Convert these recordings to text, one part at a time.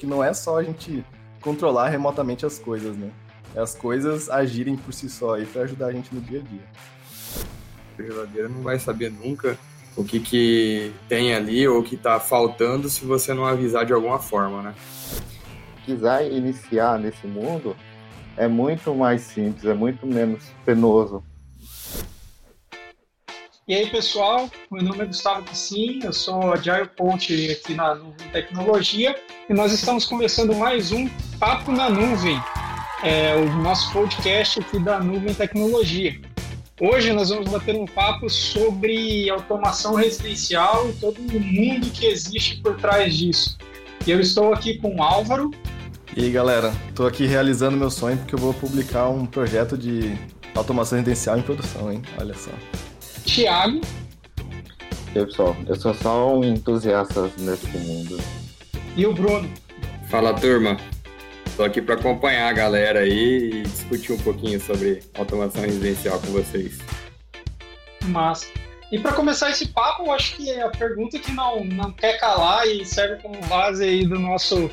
que não é só a gente controlar remotamente as coisas, né? É as coisas agirem por si só aí para ajudar a gente no dia a dia. A geladeira não vai saber nunca o que, que tem ali ou o que está faltando se você não avisar de alguma forma, né? Quiser iniciar nesse mundo é muito mais simples, é muito menos penoso. E aí, pessoal, meu nome é Gustavo Pissin, eu sou Agile Coach aqui na Nuvem Tecnologia e nós estamos começando mais um Papo na Nuvem, é, o nosso podcast aqui da Nuvem Tecnologia. Hoje nós vamos bater um papo sobre automação residencial e todo o mundo que existe por trás disso. E eu estou aqui com o Álvaro. E aí, galera, estou aqui realizando meu sonho porque eu vou publicar um projeto de automação residencial em produção, hein? Olha só. Thiago. E aí, pessoal, eu sou só um entusiasta nesse mundo. E o Bruno. Fala, turma. Estou aqui para acompanhar a galera aí e discutir um pouquinho sobre automação residencial com vocês. Massa. E para começar esse papo, eu acho que a pergunta que não, não quer calar e serve como base aí do nosso,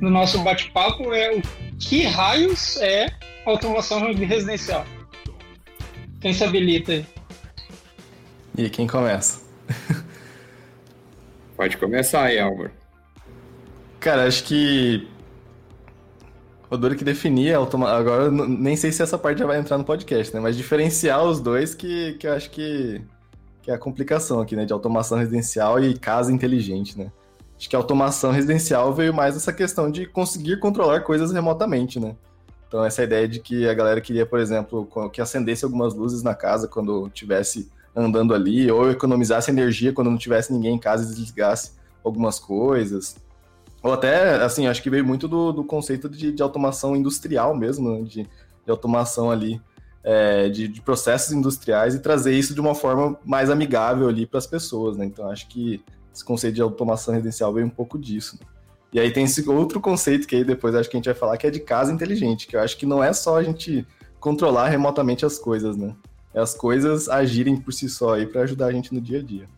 do nosso bate-papo é o que raios é automação residencial? Quem se habilita aí? E quem começa? Pode começar aí, Álvaro. Cara, acho que o Duro que automa... agora nem sei se essa parte já vai entrar no podcast, né? Mas diferenciar os dois que, que eu acho que, que é a complicação aqui, né? De automação residencial e casa inteligente, né? Acho que a automação residencial veio mais essa questão de conseguir controlar coisas remotamente, né? Então essa ideia de que a galera queria, por exemplo, que acendesse algumas luzes na casa quando tivesse andando ali, ou economizasse energia quando não tivesse ninguém em casa e desligasse algumas coisas. Ou até, assim, acho que veio muito do, do conceito de, de, automação industrial mesmo, né? de, de, automação ali, é, de, de, processos industriais e trazer isso de uma forma mais amigável ali para as pessoas, né? Então acho que esse conceito de automação residencial veio um pouco disso. Né? E aí tem esse outro conceito que aí depois acho que a gente vai falar, que é de casa inteligente, que eu acho que não é só a gente controlar remotamente as coisas, né? É as coisas agirem por si só aí para ajudar a gente no dia a dia.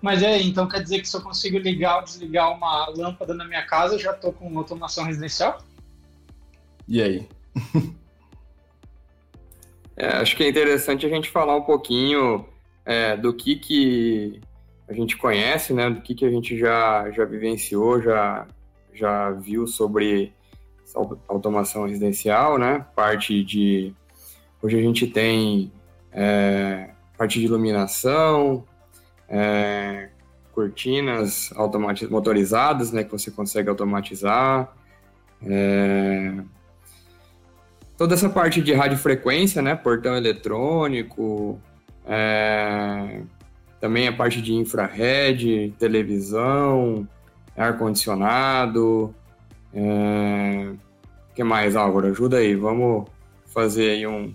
Mas é, então quer dizer que se eu consigo ligar ou desligar uma lâmpada na minha casa, eu já estou com automação residencial? E aí? é, acho que é interessante a gente falar um pouquinho é, do que, que a gente conhece, né? Do que, que a gente já, já vivenciou, já, já viu sobre automação residencial, né? Parte de Hoje a gente tem é, parte de iluminação, é, cortinas motorizadas, né, que você consegue automatizar. É, toda essa parte de radiofrequência, né, portão eletrônico, é, também a parte de infrared, televisão, ar-condicionado. É, o que mais, Álvaro? Ajuda aí, vamos fazer aí um,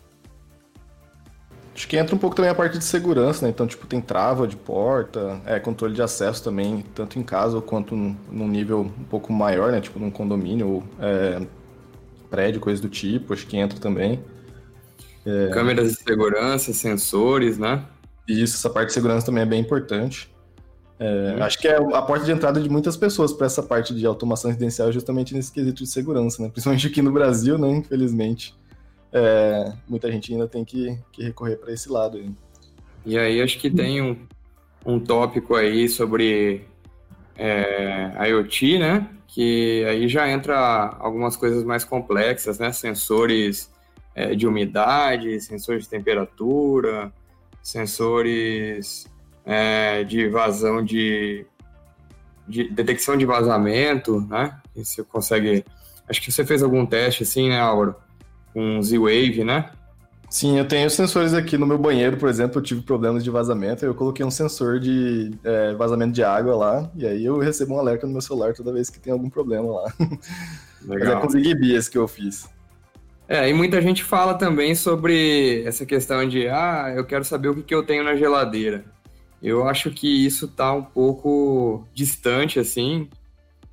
Acho que entra um pouco também a parte de segurança, né? Então, tipo, tem trava de porta, é, controle de acesso também, tanto em casa quanto num, nível um pouco maior, né? Tipo, num condomínio ou é, prédio, coisa do tipo, acho que entra também. É... Câmeras de segurança, sensores, né? Isso, essa parte de segurança também é bem importante. É, Acho que é a porta de entrada de muitas pessoas para essa parte de automação residencial justamente nesse quesito de segurança, né? Principalmente aqui no Brasil, né? Infelizmente é, muita gente ainda tem que, que recorrer para esse lado. Aí. E aí acho que tem um, um tópico aí sobre é, IoT, né? Que aí já entra algumas coisas mais complexas, né? Sensores é, de umidade, sensores de temperatura, sensores é, de vazão de, de detecção de vazamento, né? E você consegue. Acho que você fez algum teste assim, né, Álvaro? Com Z-Wave, né? Sim, eu tenho sensores aqui no meu banheiro, por exemplo, eu tive problemas de vazamento, eu coloquei um sensor de é, vazamento de água lá, e aí eu recebo um alerta no meu celular toda vez que tem algum problema lá. Legal. Mas é com ZigBee que eu fiz. É, e muita gente fala também sobre essa questão de, ah, eu quero saber o que, que eu tenho na geladeira. Eu acho que isso tá um pouco distante, assim,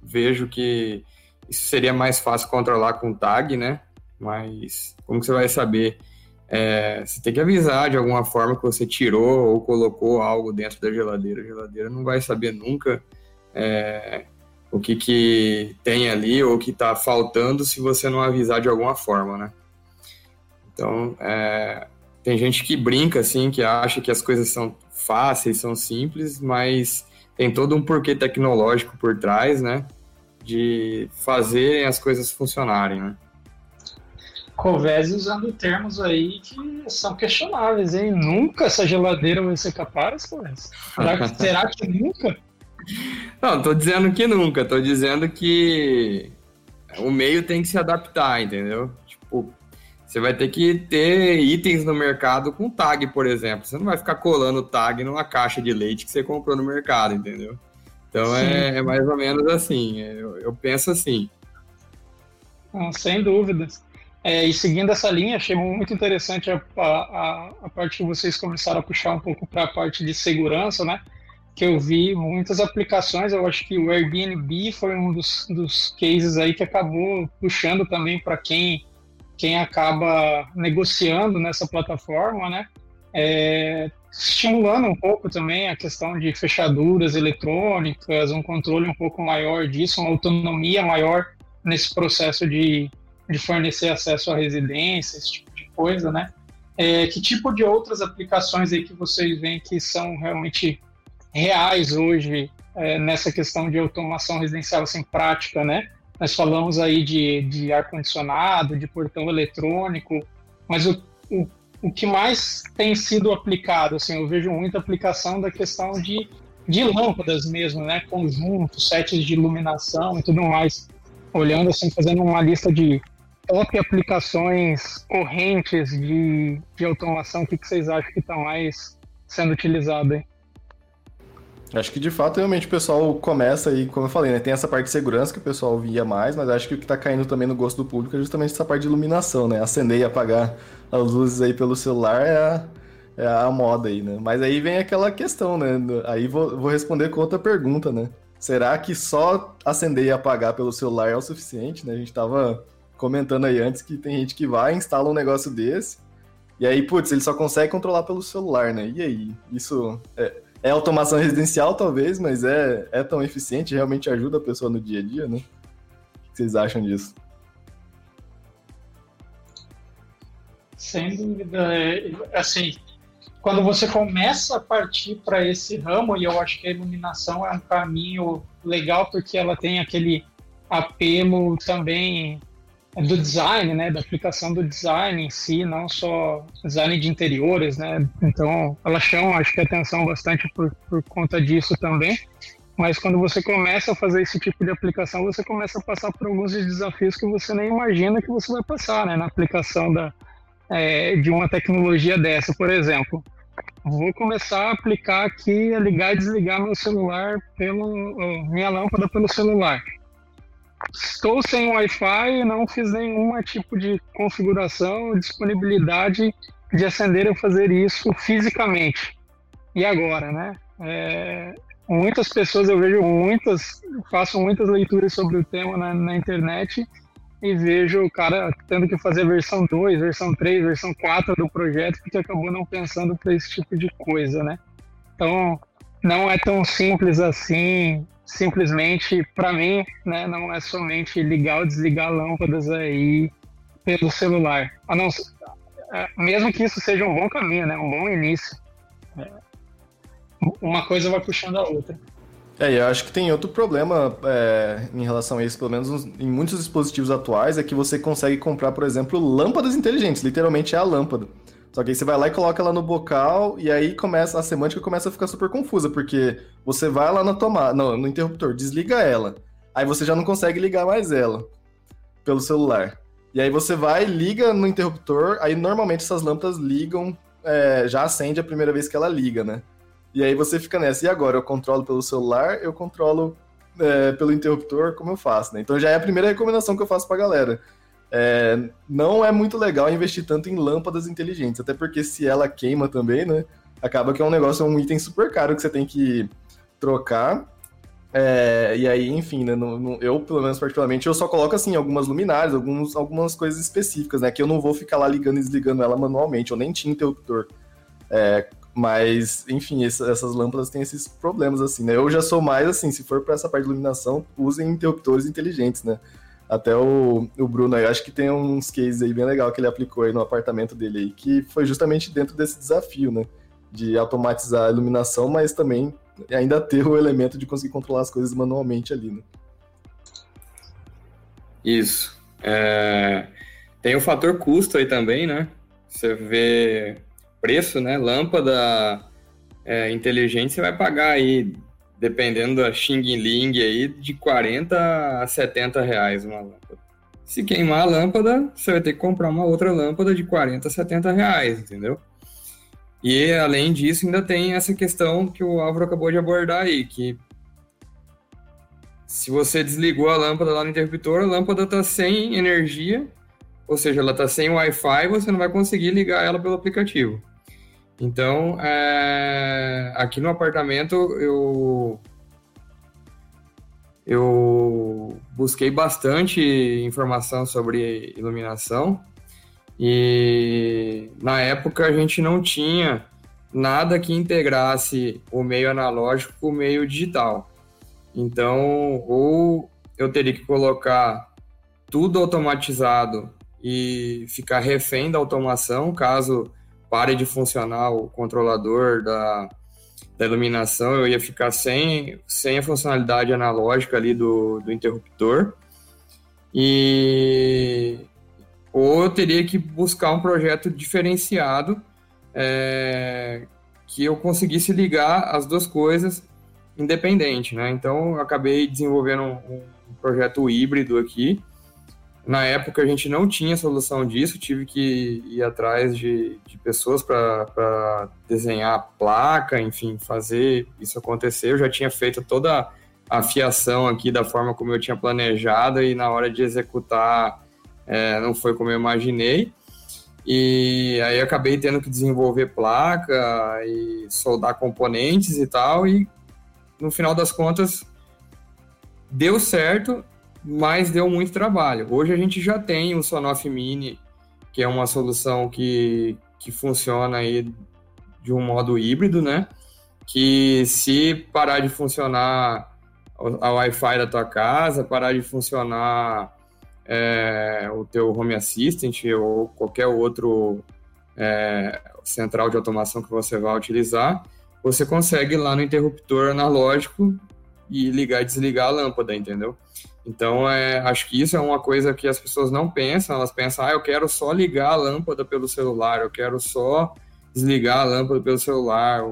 vejo que isso seria mais fácil controlar com tag, né? Mas como você vai saber? É, você tem que avisar de alguma forma que você tirou ou colocou algo dentro da geladeira. A geladeira não vai saber nunca é, o que, que tem ali ou o que está faltando se você não avisar de alguma forma, né? Então, é, tem gente que brinca, assim, que acha que as coisas são fáceis, são simples, mas tem todo um porquê tecnológico por trás, né? De fazerem as coisas funcionarem, né? Covese usando termos aí que são questionáveis, hein? Nunca essa geladeira vai ser capaz, Covese? Será que, será que nunca? Não, tô dizendo que nunca, tô dizendo que o meio tem que se adaptar, entendeu? Tipo, você vai ter que ter itens no mercado com tag, por exemplo. Você não vai ficar colando tag numa caixa de leite que você comprou no mercado, entendeu? Então é, é, mais ou menos assim. Eu, eu penso assim. Ah, sem dúvidas. É, e seguindo essa linha, achei muito interessante a, a, a parte que vocês começaram a puxar um pouco para a parte de segurança, né? Que eu vi muitas aplicações, eu acho que o Airbnb foi um dos, dos cases aí que acabou puxando também para quem, quem acaba negociando nessa plataforma, né? É, estimulando um pouco também a questão de fechaduras eletrônicas, um controle um pouco maior disso, uma autonomia maior nesse processo de, de fornecer acesso à residência, esse tipo de coisa, né? É, que tipo de outras aplicações aí que vocês veem que são realmente reais hoje é, nessa questão de automação residencial assim, prática, né? Nós falamos aí de, de ar-condicionado, de portão eletrônico, mas o, o, o que mais tem sido aplicado, assim, eu vejo muita aplicação da questão de, de lâmpadas mesmo, né? Conjuntos, sets de iluminação e tudo mais. Olhando assim, fazendo uma lista de top aplicações correntes de, de automação, o que, que vocês acham que está mais sendo utilizado aí? Acho que de fato realmente o pessoal começa aí, como eu falei, né? Tem essa parte de segurança que o pessoal via mais, mas acho que o que está caindo também no gosto do público é justamente essa parte de iluminação, né? Acender e apagar as luzes aí pelo celular é a, é a moda aí, né? Mas aí vem aquela questão, né? Aí vou, vou responder com outra pergunta, né? Será que só acender e apagar pelo celular é o suficiente, né? A gente tava comentando aí antes que tem gente que vai, instala um negócio desse, e aí, putz, ele só consegue controlar pelo celular, né? E aí? Isso é, é automação residencial, talvez, mas é, é tão eficiente, realmente ajuda a pessoa no dia a dia, né? O que vocês acham disso? Sem dúvida. É, assim, quando você começa a partir para esse ramo, e eu acho que a iluminação é um caminho legal, porque ela tem aquele apelo também do design, né, da aplicação do design em si, não só design de interiores, né, então ela chama, acho que atenção bastante por, por conta disso também, mas quando você começa a fazer esse tipo de aplicação, você começa a passar por alguns desafios que você nem imagina que você vai passar, né, na aplicação da, é, de uma tecnologia dessa, por exemplo. Vou começar a aplicar aqui, a ligar e desligar meu celular pelo minha lâmpada pelo celular estou sem Wi-Fi não fiz nenhum tipo de configuração, disponibilidade de acender ou fazer isso fisicamente. E agora, né? É, muitas pessoas, eu vejo muitas, faço muitas leituras sobre o tema na, na internet e vejo o cara tendo que fazer versão 2, versão 3, versão 4 do projeto porque acabou não pensando para esse tipo de coisa, né? Então, não é tão simples assim simplesmente, para mim, né, não é somente ligar ou desligar lâmpadas aí pelo celular. A não, é, mesmo que isso seja um bom caminho, né, um bom início. É, uma coisa vai puxando a outra. É, eu acho que tem outro problema é, em relação a isso, pelo menos em muitos dispositivos atuais, é que você consegue comprar, por exemplo, lâmpadas inteligentes, literalmente é a lâmpada. Só que aí você vai lá e coloca ela no bocal, e aí começa a semântica começa a ficar super confusa, porque você vai lá na tomada, no, no interruptor, desliga ela. Aí você já não consegue ligar mais ela pelo celular. E aí você vai, liga no interruptor, aí normalmente essas lâmpadas ligam, é, já acende a primeira vez que ela liga, né? E aí você fica nessa, e agora? Eu controlo pelo celular, eu controlo é, pelo interruptor, como eu faço, né? Então já é a primeira recomendação que eu faço pra galera é, não é muito legal investir tanto em lâmpadas inteligentes, até porque se ela queima também, né? Acaba que é um negócio, um item super caro que você tem que trocar. É, e aí, enfim, né, eu, pelo menos particularmente, eu só coloco assim algumas luminárias, alguns, algumas coisas específicas, né? Que eu não vou ficar lá ligando e desligando ela manualmente, eu nem tinha interruptor é, Mas, enfim, essas lâmpadas têm esses problemas, assim, né? Eu já sou mais, assim, se for para essa parte de iluminação, usem interruptores inteligentes, né? Até o, o Bruno aí, acho que tem uns cases aí bem legal que ele aplicou aí no apartamento dele aí, que foi justamente dentro desse desafio, né? De automatizar a iluminação, mas também ainda ter o elemento de conseguir controlar as coisas manualmente ali, né? Isso. É... Tem o fator custo aí também, né? Você vê preço, né? Lâmpada é, inteligente, você vai pagar aí dependendo da Xing Ling aí, de 40 a 70 reais uma lâmpada. Se queimar a lâmpada, você vai ter que comprar uma outra lâmpada de 40 a 70 reais, entendeu? E além disso, ainda tem essa questão que o Álvaro acabou de abordar aí, que se você desligou a lâmpada lá no interruptor, a lâmpada está sem energia, ou seja, ela está sem Wi-Fi, você não vai conseguir ligar ela pelo aplicativo. Então, é, aqui no apartamento eu eu busquei bastante informação sobre iluminação e na época a gente não tinha nada que integrasse o meio analógico com o meio digital. Então, ou eu teria que colocar tudo automatizado e ficar refém da automação, caso pare de funcionar o controlador da, da iluminação, eu ia ficar sem, sem a funcionalidade analógica ali do, do interruptor. E ou eu teria que buscar um projeto diferenciado é, que eu conseguisse ligar as duas coisas independente, né? Então eu acabei desenvolvendo um, um projeto híbrido aqui, na época a gente não tinha solução disso, tive que ir atrás de, de pessoas para desenhar a placa, enfim, fazer isso acontecer. Eu já tinha feito toda a fiação aqui da forma como eu tinha planejado e na hora de executar é, não foi como eu imaginei. E aí acabei tendo que desenvolver placa e soldar componentes e tal, e no final das contas deu certo mas deu muito trabalho. Hoje a gente já tem o Sonoff Mini, que é uma solução que, que funciona aí de um modo híbrido, né? Que se parar de funcionar a Wi-Fi da tua casa, parar de funcionar é, o teu Home Assistant ou qualquer outro é, central de automação que você vai utilizar, você consegue ir lá no interruptor analógico e ligar e desligar a lâmpada, entendeu? Então, é, acho que isso é uma coisa que as pessoas não pensam, elas pensam, ah, eu quero só ligar a lâmpada pelo celular, eu quero só desligar a lâmpada pelo celular,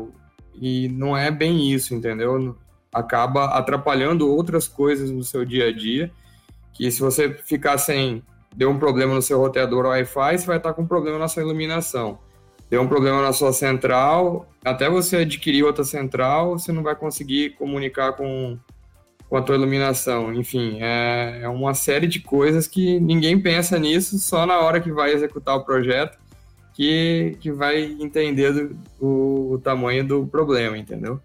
e não é bem isso, entendeu? Acaba atrapalhando outras coisas no seu dia a dia, que se você ficar sem, deu um problema no seu roteador Wi-Fi, você vai estar com um problema na sua iluminação. Deu um problema na sua central, até você adquirir outra central, você não vai conseguir comunicar com com a tua iluminação. Enfim, é, é uma série de coisas que ninguém pensa nisso, só na hora que vai executar o projeto que, que vai entender do, o, o tamanho do problema, entendeu?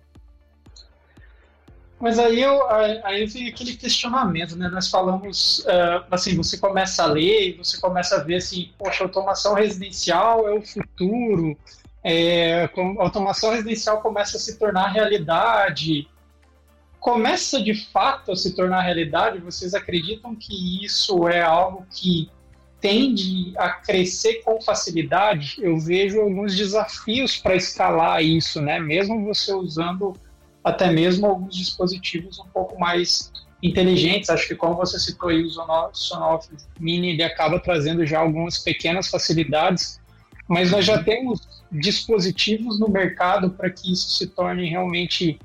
Mas aí eu, aí vem aquele questionamento, né? Nós falamos, uh, assim, você começa a ler você começa a ver assim, poxa, automação residencial é o futuro, é, automação residencial começa a se tornar realidade, começa de fato a se tornar realidade, vocês acreditam que isso é algo que tende a crescer com facilidade? Eu vejo alguns desafios para escalar isso, né? Mesmo você usando até mesmo alguns dispositivos um pouco mais inteligentes. Acho que como você citou aí o Sonoff Mini, ele acaba trazendo já algumas pequenas facilidades, mas nós já temos dispositivos no mercado para que isso se torne realmente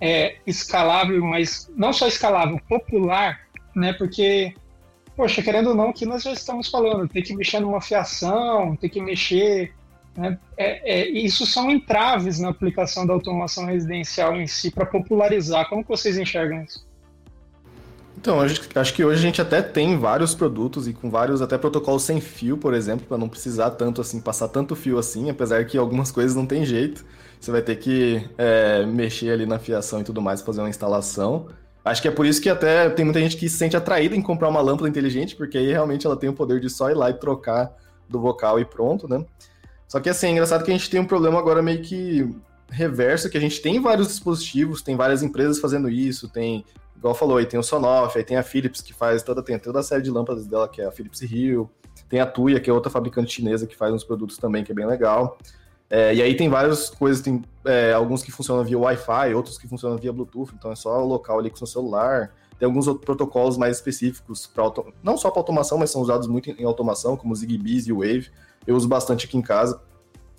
é, escalável, mas não só escalável, popular, né? Porque, poxa, querendo ou não, que nós já estamos falando, tem que mexer numa fiação, tem que mexer. Né? É, é, isso são entraves na aplicação da automação residencial em si para popularizar. Como vocês enxergam isso? Então, acho que hoje a gente até tem vários produtos e com vários até protocolos sem fio, por exemplo, para não precisar tanto assim, passar tanto fio assim, apesar que algumas coisas não tem jeito. Você vai ter que é, mexer ali na fiação e tudo mais, fazer uma instalação. Acho que é por isso que até tem muita gente que se sente atraída em comprar uma lâmpada inteligente, porque aí realmente ela tem o poder de só ir lá e trocar do vocal e pronto, né? Só que assim, é engraçado que a gente tem um problema agora meio que reverso, que a gente tem vários dispositivos, tem várias empresas fazendo isso, tem, igual falou, aí tem o Sonoff, aí tem a Philips que faz toda, tem toda a série de lâmpadas dela, que é a Philips Hue, tem a Tuya, que é outra fabricante chinesa que faz uns produtos também, que é bem legal. É, e aí tem várias coisas, tem é, alguns que funcionam via Wi-Fi, outros que funcionam via Bluetooth, então é só local ali com seu celular. Tem alguns outros protocolos mais específicos, para auto... não só para automação, mas são usados muito em automação, como Zigbee e Wave. Eu uso bastante aqui em casa.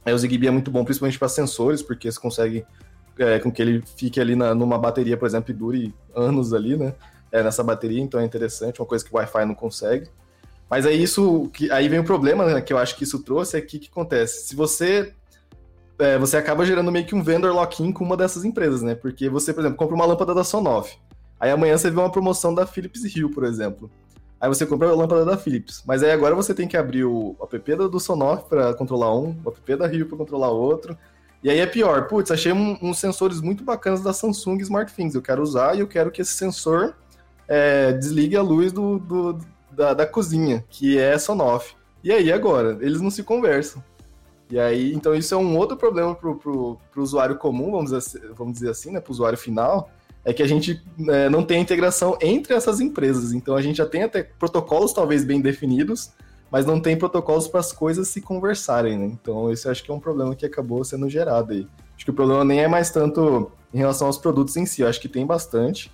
É, o Zigbee é muito bom, principalmente para sensores, porque você consegue é, com que ele fique ali na, numa bateria, por exemplo, e dure anos ali, né? É, nessa bateria, então é interessante, uma coisa que o Wi-Fi não consegue. Mas aí isso, que, aí vem o problema, né, que eu acho que isso trouxe, é que o que acontece? Se você é, você acaba gerando meio que um vendor lock-in com uma dessas empresas, né? Porque você, por exemplo, compra uma lâmpada da Sonoff. Aí amanhã você vê uma promoção da Philips Hue, por exemplo. Aí você compra a lâmpada da Philips. Mas aí agora você tem que abrir o app do Sonoff para controlar um, o app da Hue para controlar outro. E aí é pior. Putz, achei um, uns sensores muito bacanas da Samsung SmartThings. Eu quero usar e eu quero que esse sensor é, desligue a luz do, do da, da, cozinha, que é Sonoff. E aí agora? Eles não se conversam. E aí, então isso é um outro problema para o usuário comum, vamos dizer, vamos dizer assim, né, para o usuário final, é que a gente é, não tem a integração entre essas empresas. Então a gente já tem até protocolos talvez bem definidos, mas não tem protocolos para as coisas se conversarem, né? Então esse acho que é um problema que acabou sendo gerado aí. Acho que o problema nem é mais tanto em relação aos produtos em si, eu acho que tem bastante.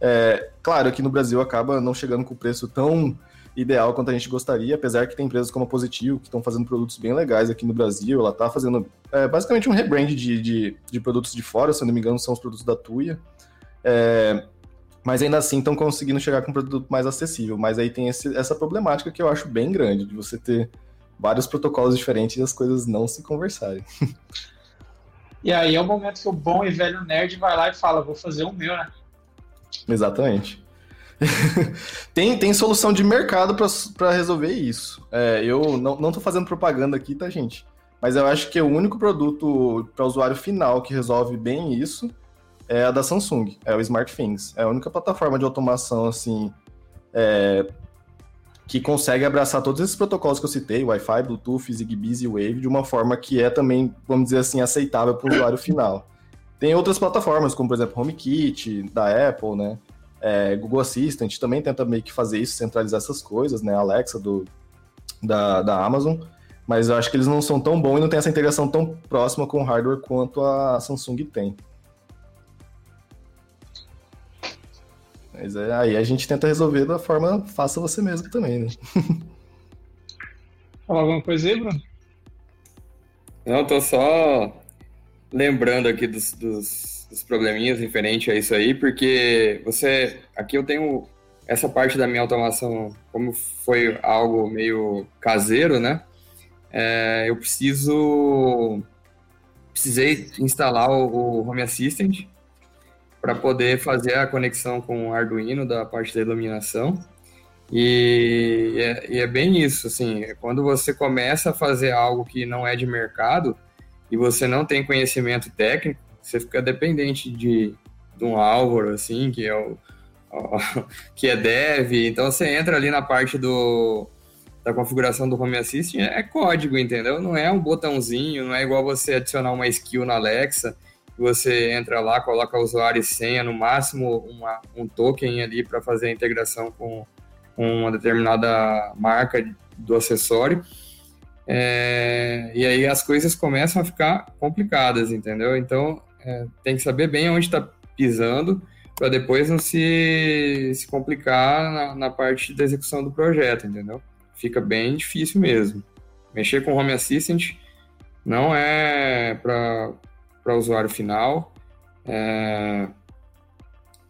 É, claro que no Brasil acaba não chegando com o preço tão ideal quanto a gente gostaria, apesar que tem empresas como a Positivo que estão fazendo produtos bem legais aqui no Brasil. Ela está fazendo é, basicamente um rebrand de, de, de, produtos de fora, se eu não me engano, são os produtos da Tuya. É, mas ainda assim estão conseguindo chegar com um produto mais acessível. Mas aí tem esse, essa problemática que eu acho bem grande, de você ter vários protocolos diferentes e as coisas não se conversarem. E aí é o momento que o bom e velho nerd vai lá e fala, vou fazer o meu, né? Exatamente. tem, tem solução de mercado para resolver isso. É, eu não, não tô fazendo propaganda aqui, tá, gente? Mas eu acho que o único produto para usuário final que resolve bem isso é a da Samsung, é o SmartThings. É a única plataforma de automação, assim, é, que consegue abraçar todos esses protocolos que eu citei, Wi-Fi, Bluetooth, Zigbee e Wave, de uma forma que é também, vamos dizer assim, aceitável para o usuário final. Tem outras plataformas, como por exemplo HomeKit, da Apple, né? É, Google Assistant também tenta meio que fazer isso, centralizar essas coisas, né? Alexa do, da, da Amazon. Mas eu acho que eles não são tão bons e não tem essa integração tão próxima com o hardware quanto a Samsung tem. Mas é, aí a gente tenta resolver da forma faça você mesmo também, né? Falar alguma coisa aí, Bruno? Não, tô só lembrando aqui dos, dos dos probleminhas referente a isso aí, porque você. Aqui eu tenho essa parte da minha automação, como foi algo meio caseiro, né? É, eu preciso. Precisei instalar o, o Home Assistant para poder fazer a conexão com o Arduino da parte da iluminação. E é, e é, bem isso, assim, quando você começa a fazer algo que não é de mercado e você não tem conhecimento técnico, você fica dependente de, de um Álvaro, assim, que é o, o, que é dev, então você entra ali na parte do da configuração do Home Assistant, é código, entendeu? Não é um botãozinho, não é igual você adicionar uma skill na Alexa, você entra lá, coloca usuário e senha, no máximo uma, um token ali para fazer a integração com, uma determinada marca do acessório. É, e aí as coisas começam a ficar complicadas, entendeu? Então é, tem que saber bem onde está pisando para depois não se, se complicar na, na, parte da execução do projeto, entendeu? Fica bem difícil mesmo. Mexer com Home Assistant não é para usuário final, é,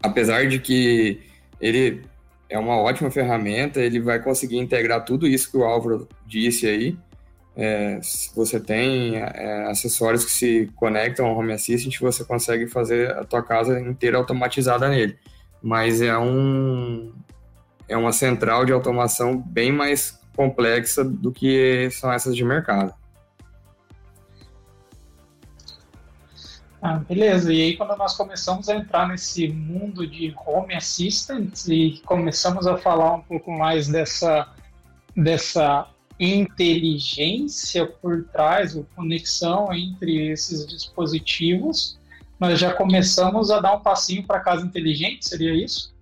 apesar de que ele é uma ótima ferramenta, ele vai conseguir integrar tudo isso que o Álvaro disse aí, é, você tem é, acessórios que se conectam ao Home Assistant, você consegue fazer a tua casa inteira automatizada nele. Mas é um é uma central de automação bem mais complexa do que são essas de mercado. Ah, beleza. E aí quando nós começamos a entrar nesse mundo de Home Assistant e começamos a falar um pouco mais dessa dessa inteligência por trás, ou conexão entre esses dispositivos, nós já começamos a dar um passinho para casa inteligente, seria isso?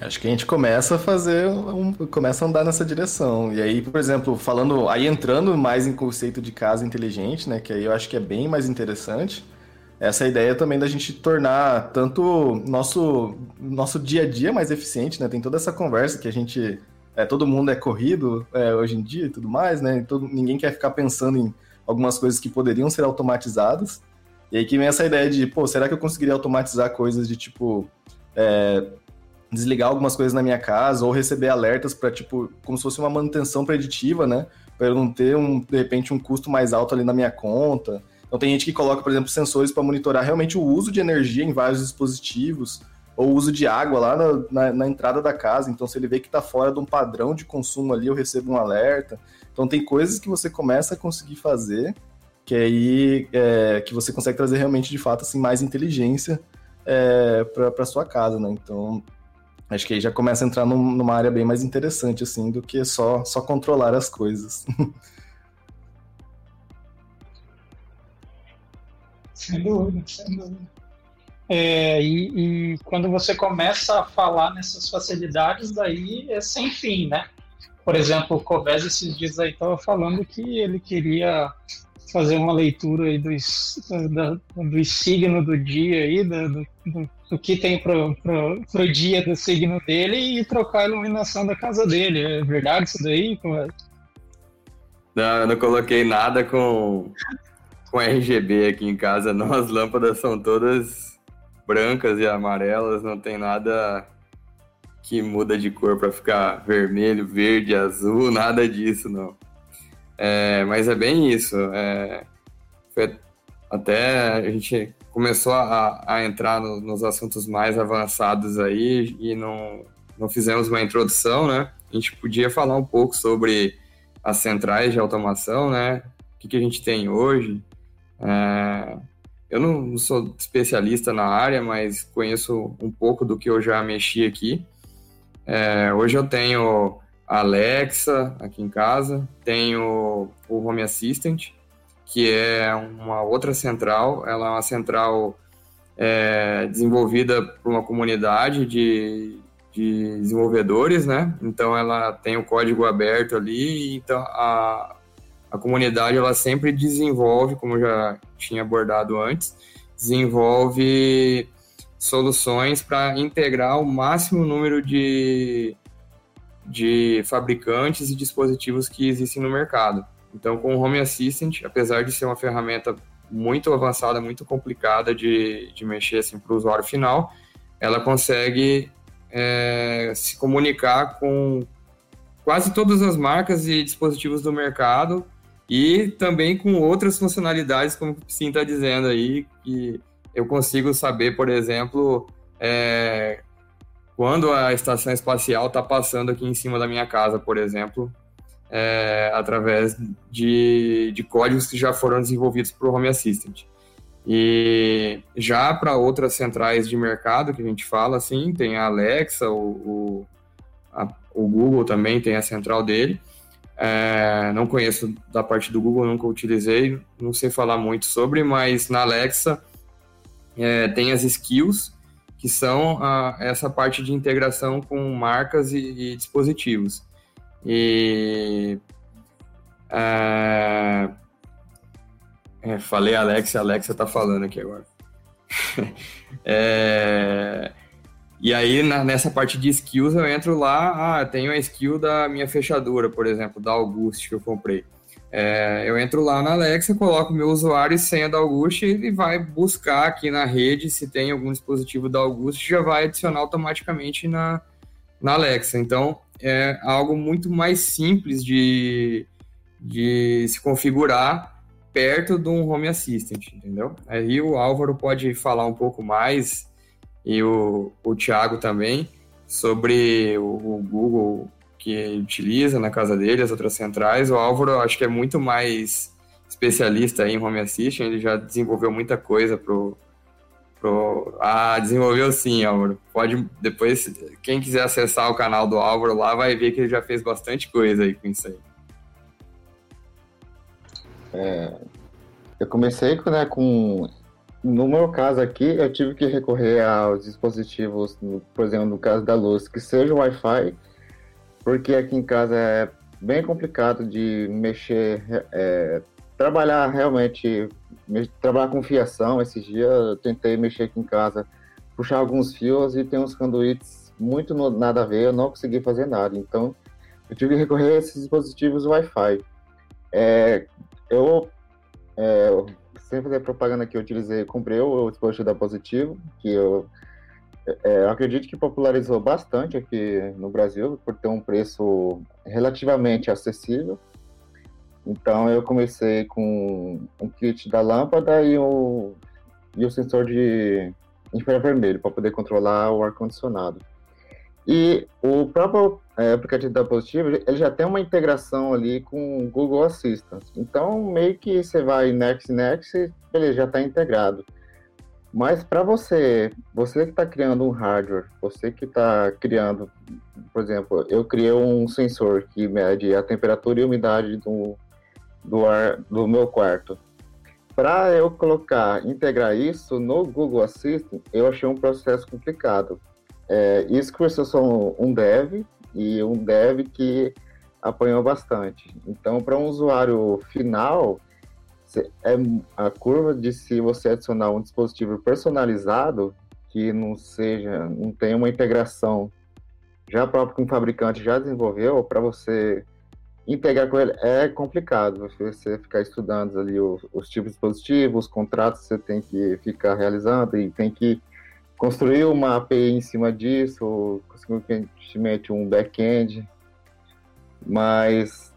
Acho que a gente começa a fazer, um, começa a andar nessa direção. E aí, por exemplo, falando, aí entrando mais em conceito de casa inteligente, né, que aí eu acho que é bem mais interessante, essa ideia também da gente tornar tanto nosso nosso dia a dia mais eficiente, né? Tem toda essa conversa que a gente é, todo mundo é corrido é, hoje em dia e tudo mais, né? Todo, ninguém quer ficar pensando em algumas coisas que poderiam ser automatizadas. E aí que vem essa ideia de, pô, será que eu conseguiria automatizar coisas de tipo é, desligar algumas coisas na minha casa ou receber alertas para tipo como se fosse uma manutenção preditiva, né? Para eu não ter um de repente um custo mais alto ali na minha conta. Então tem gente que coloca, por exemplo, sensores para monitorar realmente o uso de energia em vários dispositivos ou uso de água lá na, na, na entrada da casa. Então se ele vê que está fora de um padrão de consumo ali, eu recebo um alerta. Então tem coisas que você começa a conseguir fazer que aí é, que você consegue trazer realmente de fato assim mais inteligência é, para sua casa, né? Então Acho que aí já começa a entrar num, numa área bem mais interessante, assim, do que só, só controlar as coisas. Sem dúvida, sem dúvida. É, e, e, quando você começa a falar nessas facilidades, daí é sem fim, né? Por exemplo, o Covés esses dias aí estava falando que ele queria fazer uma leitura aí dos, do, do signo do dia aí, do, do, do que tem pro, pro, dia do signo dele e trocar a iluminação da casa dele. É verdade isso daí? Não, eu não coloquei nada com, com RGB aqui em casa, não. As lâmpadas são todas brancas e amarelas, não tem nada que muda de cor para ficar vermelho, verde, azul, nada disso, não. É, mas é bem isso. É, até a gente começou a, a entrar no, nos assuntos mais avançados aí e não, não fizemos uma introdução, né? A gente podia falar um pouco sobre as centrais de automação, né? O que, que a gente tem hoje. É, eu não sou especialista na área, mas conheço um pouco do que eu já mexi aqui. É, hoje eu tenho Alexa aqui em casa, tenho o Home Assistant, que é uma outra central, ela é uma central é, desenvolvida por uma comunidade de, de desenvolvedores, né? Então ela tem o código aberto ali, então a, a comunidade ela sempre desenvolve, como já tinha abordado antes, desenvolve soluções para integrar o máximo número de de fabricantes e dispositivos que existem no mercado. Então, com o Home Assistant, apesar de ser uma ferramenta muito avançada, muito complicada de, de mexer assim, para o usuário final, ela consegue é, se comunicar com quase todas as marcas e dispositivos do mercado e também com outras funcionalidades, como o Sim está dizendo aí, que eu consigo saber, por exemplo, é, quando a estação espacial está passando aqui em cima da minha casa, por exemplo, é, através de, de códigos que já foram desenvolvidos para o Home Assistant. E já para outras centrais de mercado que a gente fala, assim, tem a Alexa, o, o, a, o Google também tem a central dele. É, não conheço da parte do Google, nunca utilizei, não sei falar muito sobre, mas na Alexa é, tem as skills, que são a, essa parte de integração com marcas e, e dispositivos. E. É, é, falei Alexa, a Alexa tá falando aqui agora. é, e aí, na, nessa parte de skills, eu entro lá, ah, tenho a skill da minha fechadura, por exemplo, da August que eu comprei. É, eu entro lá na Alexa, coloco meu usuário e senha da August e ele vai buscar aqui na rede se tem algum dispositivo da August já vai adicionar automaticamente na, na Alexa. Então é algo muito mais simples de, de se configurar perto de um Home Assistant, entendeu? Aí o Álvaro pode falar um pouco mais e o, o Thiago também sobre o, o Google que utiliza na casa dele, as outras centrais. O Álvaro, acho que é muito mais especialista em home assistant, ele já desenvolveu muita coisa pro, Pro... Ah, desenvolveu sim, Álvaro. Pode depois, quem quiser acessar o canal do Álvaro lá, vai ver que ele já fez bastante coisa aí com isso aí. É, eu comecei né, com. No meu caso aqui, eu tive que recorrer aos dispositivos, por exemplo, no caso da luz, que seja Wi-Fi, porque aqui em casa é bem complicado de mexer, é, trabalhar realmente trabalhar com fiação. Esses dias eu tentei mexer aqui em casa, puxar alguns fios e tem uns conduítes muito no, nada a ver, eu não consegui fazer nada. Então, eu tive que recorrer a esses dispositivos Wi-Fi. É, eu, é, sem fazer propaganda que eu utilizei, comprei o dispositivo da Positivo, que eu, é, eu acredito que popularizou bastante aqui no Brasil, por ter um preço relativamente acessível. Então eu comecei com um kit da lâmpada e o, e o sensor de infravermelho para poder controlar o ar-condicionado. E o próprio é, aplicativo da Positivo, ele já tem uma integração ali com o Google Assistant. Então, meio que você vai next, next, ele já está integrado. Mas para você, você que está criando um hardware, você que está criando, por exemplo, eu criei um sensor que mede a temperatura e umidade do, do ar do meu quarto. Para eu colocar, integrar isso no Google Assistant, eu achei um processo complicado. É, isso que eu sou um dev e um dev que apanhou bastante. Então, para um usuário final, é a curva de se você adicionar um dispositivo personalizado que não seja, não tenha uma integração já próprio que um fabricante já desenvolveu, para você integrar com ele é complicado. Você ficar estudando ali os, os tipos de dispositivos, os contratos que você tem que ficar realizando e tem que construir uma API em cima disso, consequentemente um back-end. Mas,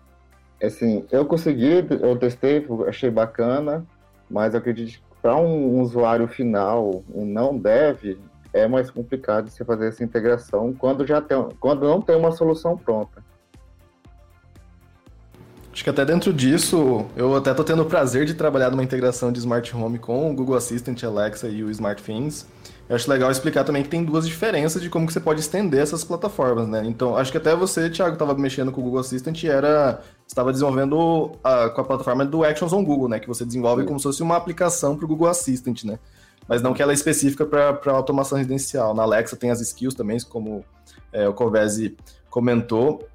assim, eu consegui, eu testei, achei bacana, mas eu acredito que para um usuário final, um não dev, é mais complicado você fazer essa integração quando já tem, quando não tem uma solução pronta. Acho que até dentro disso, eu até tô tendo o prazer de trabalhar numa integração de Smart Home com o Google Assistant, Alexa e o SmartThings. Eu acho legal explicar também que tem duas diferenças de como que você pode estender essas plataformas, né? Então, acho que até você, Thiago, estava mexendo com o Google Assistant e era estava desenvolvendo a, com a plataforma do Actions on Google, né? Que você desenvolve Sim. como se fosse uma aplicação para o Google Assistant, né? Mas não que ela é específica para automação residencial. Na Alexa tem as skills também, como é, o Covese comentou.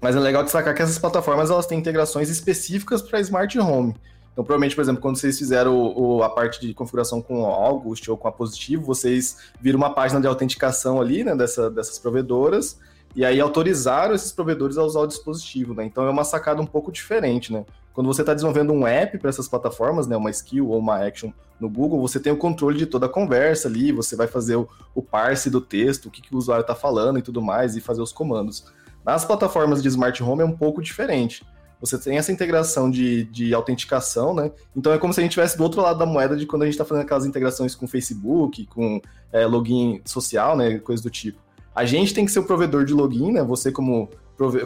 Mas é legal destacar que essas plataformas elas têm integrações específicas para smart home. Então, provavelmente, por exemplo, quando vocês fizeram o, o, a parte de configuração com August ou com a Positivo, vocês viram uma página de autenticação ali, né, dessa, dessas provedoras, e aí autorizaram esses provedores a usar o dispositivo, né? Então é uma sacada um pouco diferente, né? Quando você está desenvolvendo um app para essas plataformas, né, uma skill ou uma action no Google, você tem o controle de toda a conversa ali, você vai fazer o, o parse do texto, o que, que o usuário está falando e tudo mais, e fazer os comandos. Nas plataformas de smart home é um pouco diferente. Você tem essa integração de, de autenticação, né? Então é como se a gente estivesse do outro lado da moeda de quando a gente está fazendo aquelas integrações com Facebook, com é, login social, né? Coisa do tipo. A gente tem que ser o provedor de login, né? Você como,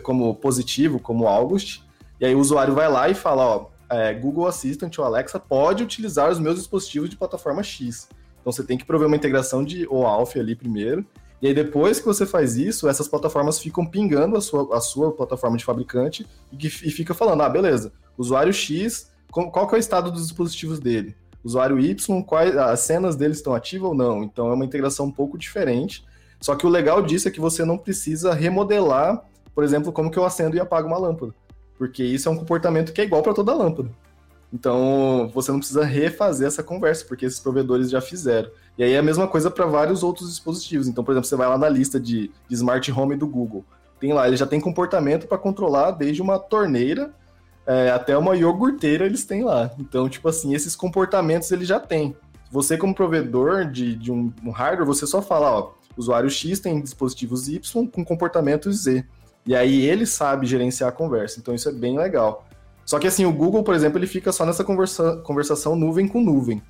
como positivo, como August. E aí o usuário vai lá e fala, ó, é, Google Assistant ou Alexa pode utilizar os meus dispositivos de plataforma X. Então você tem que prover uma integração de OAuth ali primeiro. E aí, depois que você faz isso, essas plataformas ficam pingando a sua, a sua plataforma de fabricante e, que, e fica falando: ah, beleza, usuário X, qual que é o estado dos dispositivos dele? Usuário Y, quais, as cenas dele estão ativas ou não? Então é uma integração um pouco diferente. Só que o legal disso é que você não precisa remodelar, por exemplo, como que eu acendo e apago uma lâmpada. Porque isso é um comportamento que é igual para toda lâmpada. Então, você não precisa refazer essa conversa, porque esses provedores já fizeram. E aí é a mesma coisa para vários outros dispositivos. Então, por exemplo, você vai lá na lista de, de Smart Home do Google. Tem lá, ele já tem comportamento para controlar desde uma torneira é, até uma iogurteira, eles têm lá. Então, tipo assim, esses comportamentos ele já tem. Você, como provedor de, de um, um hardware, você só fala, ó, usuário X tem dispositivos Y com comportamento Z. E aí ele sabe gerenciar a conversa. Então, isso é bem legal. Só que assim, o Google, por exemplo, ele fica só nessa conversa, conversação nuvem com nuvem.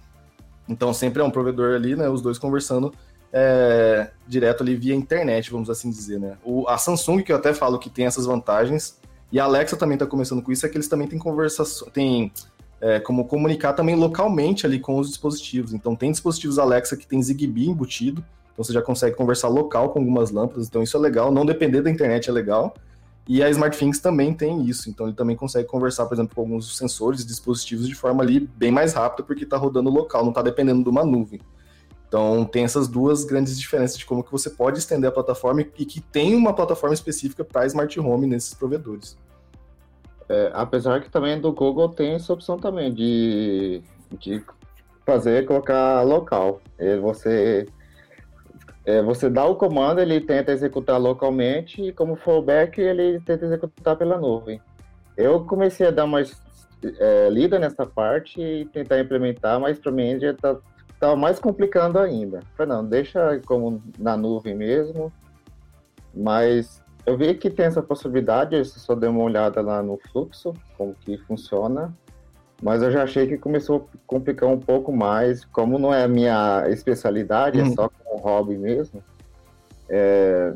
Então sempre é um provedor ali, né? Os dois conversando é, direto ali via internet, vamos assim dizer, né? O, a Samsung, que eu até falo que tem essas vantagens, e a Alexa também está começando com isso, é que eles também têm conversação, tem é, como comunicar também localmente ali com os dispositivos. Então tem dispositivos Alexa que tem Zigbee embutido, então você já consegue conversar local com algumas lâmpadas, então isso é legal, não depender da internet é legal. E a SmartThings também tem isso, então ele também consegue conversar, por exemplo, com alguns sensores e dispositivos de forma ali bem mais rápida, porque está rodando local, não está dependendo de uma nuvem. Então tem essas duas grandes diferenças de como que você pode estender a plataforma e que tem uma plataforma específica para Smart Home nesses provedores. É, apesar que também do Google tem essa opção também de, de fazer colocar local. É, você é, você dá o comando, ele tenta executar localmente e como fallback ele tenta executar pela nuvem. Eu comecei a dar mais é, lida nessa parte e tentar implementar, mas para mim já está tá mais complicando ainda. Falei, não, deixa como na nuvem mesmo, mas eu vi que tem essa possibilidade, eu só dei uma olhada lá no fluxo, como que funciona, mas eu já achei que começou a complicar um pouco mais, como não é a minha especialidade, é uhum. é só como hobby mesmo, é,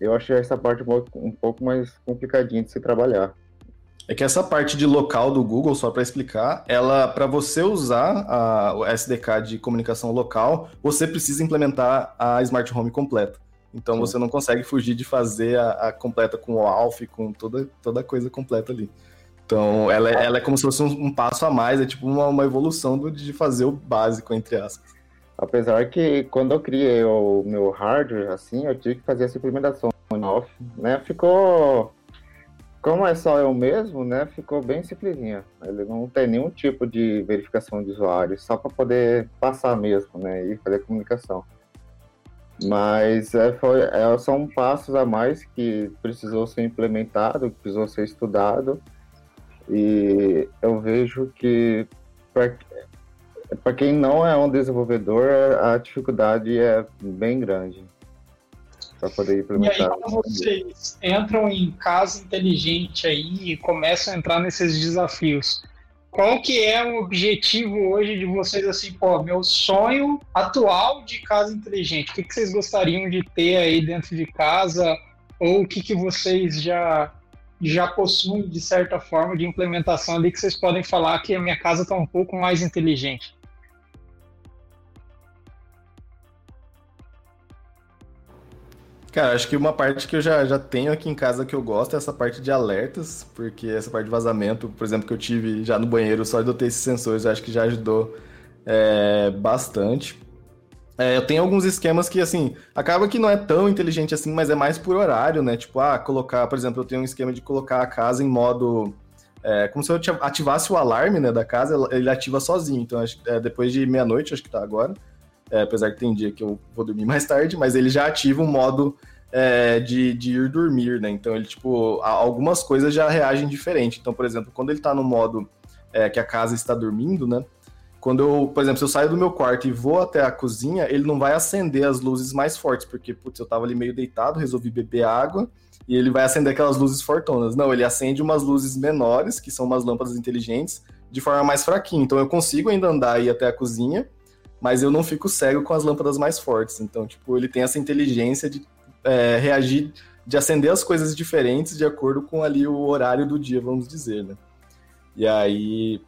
eu achei essa parte um pouco mais complicadinha de se trabalhar. É que essa parte de local do Google, só para explicar, ela para você usar a, o SDK de comunicação local, você precisa implementar a Smart Home completa. Então Sim. você não consegue fugir de fazer a, a, completa com o ALF, com toda, toda a coisa completa ali. Então ela, é, ela é como se fosse um, um passo a mais, é tipo uma, uma evolução do, de fazer o básico, entre aspas. Apesar que quando eu criei o meu hardware, assim, eu tive que fazer essa implementação off, né? Ficou. Como é só eu mesmo, né? Ficou bem simplesinha. Ele não tem nenhum tipo de verificação de usuário, só para poder passar mesmo, né? E fazer comunicação. Mas é, foi, é, são passos a mais que precisou ser implementado, que precisou ser estudado. E eu vejo que para quem não é um desenvolvedor, a dificuldade é bem grande para poder implementar. E aí, quando vocês entram em casa inteligente aí e começam a entrar nesses desafios, qual que é o objetivo hoje de vocês, assim, pô, meu sonho atual de casa inteligente? O que, que vocês gostariam de ter aí dentro de casa? Ou o que, que vocês já, já possuem, de certa forma, de implementação ali que vocês podem falar que a minha casa está um pouco mais inteligente? Cara, acho que uma parte que eu já, já tenho aqui em casa que eu gosto é essa parte de alertas, porque essa parte de vazamento, por exemplo, que eu tive já no banheiro, só de eu ter esses sensores, acho que já ajudou é, bastante. É, eu tenho alguns esquemas que, assim, acaba que não é tão inteligente assim, mas é mais por horário, né? Tipo, ah, colocar, por exemplo, eu tenho um esquema de colocar a casa em modo. É, como se eu ativasse o alarme né, da casa, ele ativa sozinho. Então, acho, é, depois de meia-noite, acho que tá agora é, apesar que tem dia que eu vou dormir mais tarde, mas ele já ativa um modo é, de, de ir dormir, né? Então ele, tipo, algumas coisas já reagem diferente. Então, por exemplo, quando ele tá no modo é, que a casa está dormindo, né? Quando eu, por exemplo, se eu saio do meu quarto e vou até a cozinha, ele não vai acender as luzes mais fortes, porque, putz, eu tava ali meio deitado, resolvi beber água, e ele vai acender aquelas luzes fortonas. Não, ele acende umas luzes menores, que são umas lâmpadas inteligentes, de forma mais fraquinha. Então eu consigo ainda andar aí até a cozinha, mas eu não fico cego com as lâmpadas mais fortes. Então, tipo, ele tem essa inteligência de é, reagir, de acender as coisas diferentes de acordo com ali o horário do dia, vamos dizer, né? E aí.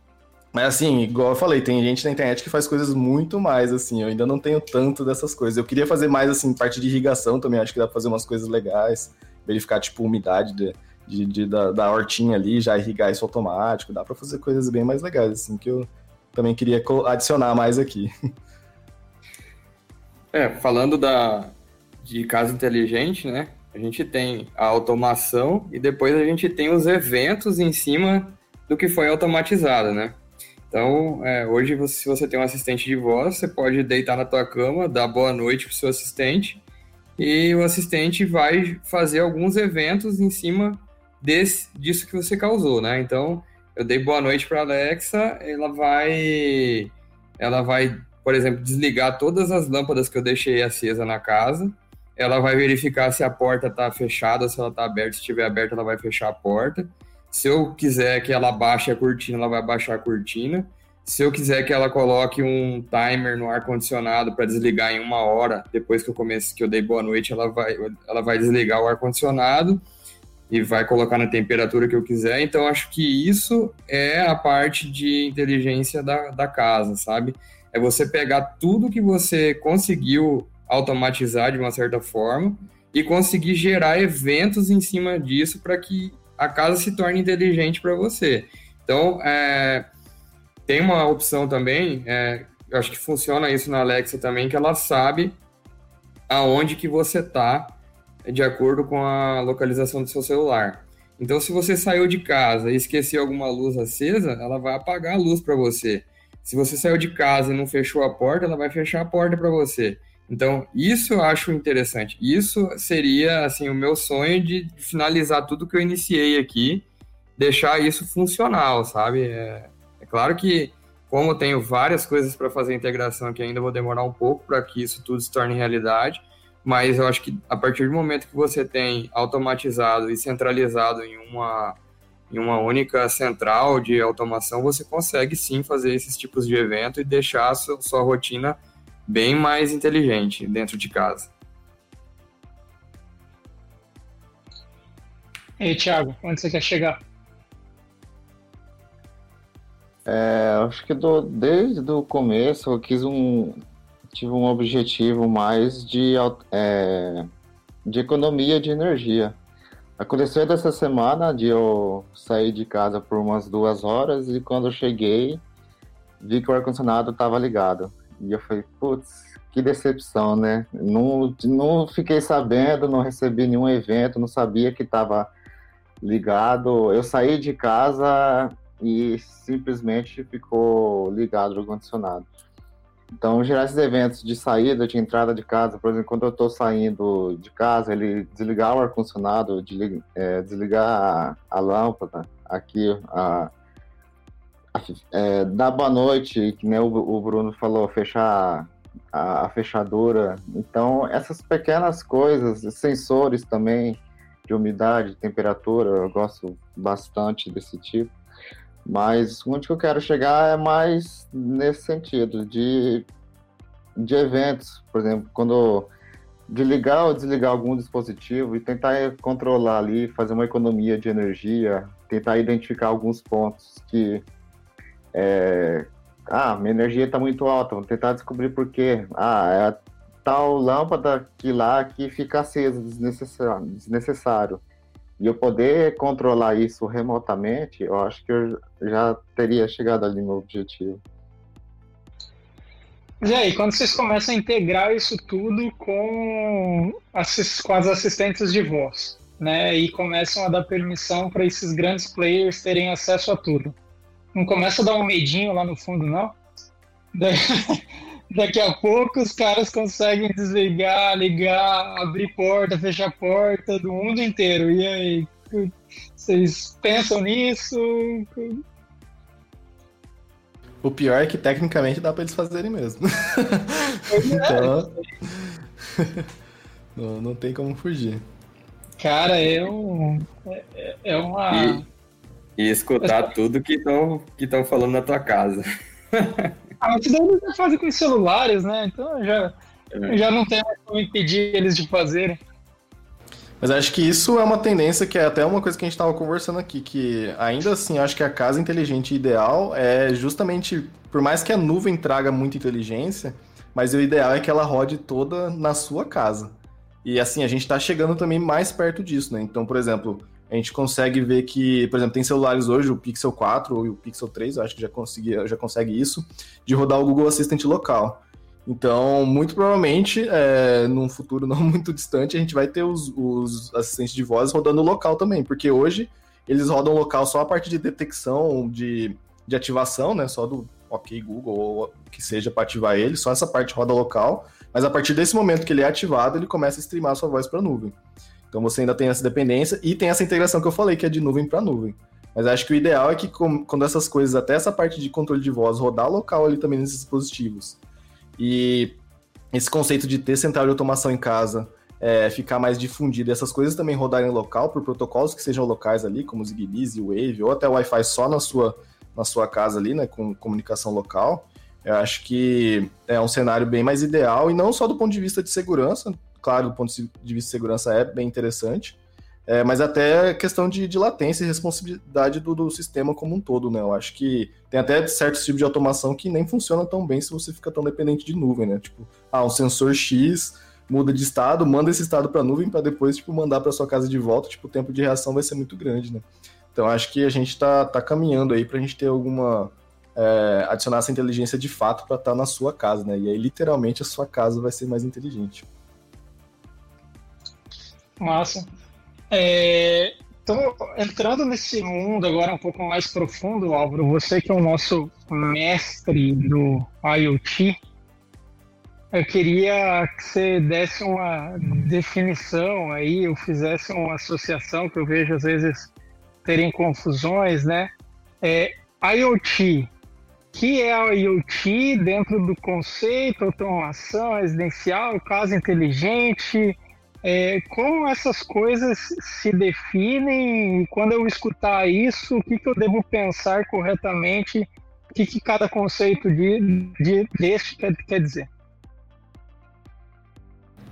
Mas assim, igual eu falei, tem gente na internet que faz coisas muito mais, assim, eu ainda não tenho tanto dessas coisas. Eu queria fazer mais, assim, parte de irrigação também, acho que dá pra fazer umas coisas legais, verificar, tipo, umidade de, de, de da, da hortinha ali, já irrigar isso automático, dá pra fazer coisas bem mais legais, assim, que eu, também queria adicionar mais aqui. É, falando da, de casa inteligente, né? A gente tem a automação e depois a gente tem os eventos em cima do que foi automatizado, né? Então, é, hoje, você, se você tem um assistente de voz, você pode deitar na tua cama, dar boa noite para o seu assistente e o assistente vai fazer alguns eventos em cima desse, disso que você causou, né? Então, eu dei boa noite para Alexa, ela vai, ela vai, por exemplo, desligar todas as lâmpadas que eu deixei acesa na casa. Ela vai verificar se a porta está fechada, se ela está aberta. Se estiver aberta, ela vai fechar a porta. Se eu quiser que ela baixe a cortina, ela vai baixar a cortina. Se eu quiser que ela coloque um timer no ar condicionado para desligar em uma hora, depois que eu comece, que eu dei boa noite, ela vai, ela vai desligar o ar condicionado e vai colocar na temperatura que eu quiser. Então, acho que isso é a parte de inteligência da, da casa, sabe? É você pegar tudo que você conseguiu automatizar de uma certa forma e conseguir gerar eventos em cima disso para que a casa se torne inteligente para você. Então, é, tem uma opção também, é, acho que funciona isso na Alexa também, que ela sabe aonde que você está de acordo com a localização do seu celular. Então, se você saiu de casa e esqueceu alguma luz acesa, ela vai apagar a luz para você. Se você saiu de casa e não fechou a porta, ela vai fechar a porta para você. Então, isso eu acho interessante. Isso seria, assim, o meu sonho de finalizar tudo que eu iniciei aqui, deixar isso funcional, sabe? É, é claro que, como eu tenho várias coisas para fazer integração aqui, ainda vou demorar um pouco para que isso tudo se torne realidade, mas eu acho que a partir do momento que você tem automatizado e centralizado em uma, em uma única central de automação, você consegue sim fazer esses tipos de evento e deixar a sua, sua rotina bem mais inteligente dentro de casa. E aí, Thiago, onde você quer chegar? É, acho que do, desde o começo eu quis um, tive um objetivo mais de, é, de economia de energia. Aconteceu dessa semana de eu sair de casa por umas duas horas e quando eu cheguei, vi que o ar-condicionado estava ligado. E eu falei, putz, que decepção, né? Não, não fiquei sabendo, não recebi nenhum evento, não sabia que estava ligado. Eu saí de casa e simplesmente ficou ligado o ar-condicionado. Então, gerar esses eventos de saída, de entrada de casa, por exemplo, quando eu estou saindo de casa, ele desligar o ar-condicionado, é, desligar a, a, lâmpada, aqui, a, a, é, dar boa noite, que nem o, o Bruno falou, fechar a, a, fechadura. Então, essas pequenas coisas, sensores também, de umidade, temperatura, eu gosto bastante desse tipo. Mas onde que eu quero chegar é mais nesse sentido, de, de eventos, por exemplo, quando de ligar ou desligar algum dispositivo e tentar controlar ali, fazer uma economia de energia, tentar identificar alguns pontos que é, ah, minha energia está muito alta, vou tentar descobrir por quê. Ah, é a tal lâmpada que lá que fica acesa desnecessário. desnecessário e eu poder controlar isso remotamente, eu acho que eu já teria chegado ali no objetivo. E aí, quando vocês começam a integrar isso tudo com, com as assistentes de voz, né? E começam a dar permissão para esses grandes players terem acesso a tudo. Não começa a dar um medinho lá no fundo, não? Daqui a pouco os caras conseguem desligar, ligar, abrir porta, fechar porta do mundo inteiro. E aí, vocês pensam nisso? O pior é que tecnicamente dá para eles fazerem mesmo. É. então, não, não tem como fugir. Cara, é, um, é, é uma. E, e escutar tudo que estão que falando na tua casa. Ah, mas isso daí eles já fazem com os celulares, né? Então já, é. já não tem mais como impedir eles de fazerem. Mas acho que isso é uma tendência que é até uma coisa que a gente estava conversando aqui, que ainda assim acho que a casa inteligente ideal é justamente, por mais que a nuvem traga muita inteligência, mas o ideal é que ela rode toda na sua casa. E assim, a gente está chegando também mais perto disso, né? Então, por exemplo, a gente consegue ver que, por exemplo, tem celulares hoje, o Pixel 4 e o Pixel 3, eu acho que já, consegui, já consegue isso, de rodar o Google Assistant local. Então, muito provavelmente, é, num futuro não muito distante, a gente vai ter os, os assistentes de voz rodando local também, porque hoje eles rodam local só a parte de detecção, de, de ativação, né? Só do OK Google ou que seja para ativar ele, só essa parte roda local. Mas a partir desse momento que ele é ativado, ele começa a streamar a sua voz para a nuvem. Então você ainda tem essa dependência e tem essa integração que eu falei, que é de nuvem para nuvem. Mas acho que o ideal é que quando essas coisas, até essa parte de controle de voz, rodar local ali também nesses dispositivos. E esse conceito de ter central de automação em casa, é, ficar mais difundido, essas coisas também rodarem local por protocolos que sejam locais ali, como Zigbee, o Wave, ou até Wi-Fi só na sua, na sua casa ali, né, com comunicação local. Eu acho que é um cenário bem mais ideal, e não só do ponto de vista de segurança, claro, do ponto de vista de segurança é bem interessante, é, mas até questão de, de latência e responsabilidade do, do, sistema como um todo, né? Eu acho que tem até certos tipos de automação que nem funciona tão bem se você fica tão dependente de nuvem, né? Tipo, ah, um sensor X muda de estado, manda esse estado para a nuvem para depois tipo mandar para sua casa de volta, tipo, o tempo de reação vai ser muito grande, né? Então acho que a gente está tá caminhando aí para a gente ter alguma é, adicionar essa inteligência de fato para estar tá na sua casa, né? E aí literalmente a sua casa vai ser mais inteligente. Massa. É, então, entrando nesse mundo agora um pouco mais profundo, Álvaro, você que é o nosso mestre do IoT, eu queria que você desse uma definição aí, ou fizesse uma associação, que eu vejo às vezes terem confusões, né? É, IoT, que é a IoT dentro do conceito automação residencial, casa inteligente, é, como essas coisas se definem quando eu escutar isso, o que, que eu devo pensar corretamente, o que, que cada conceito de, de, deste quer, quer dizer?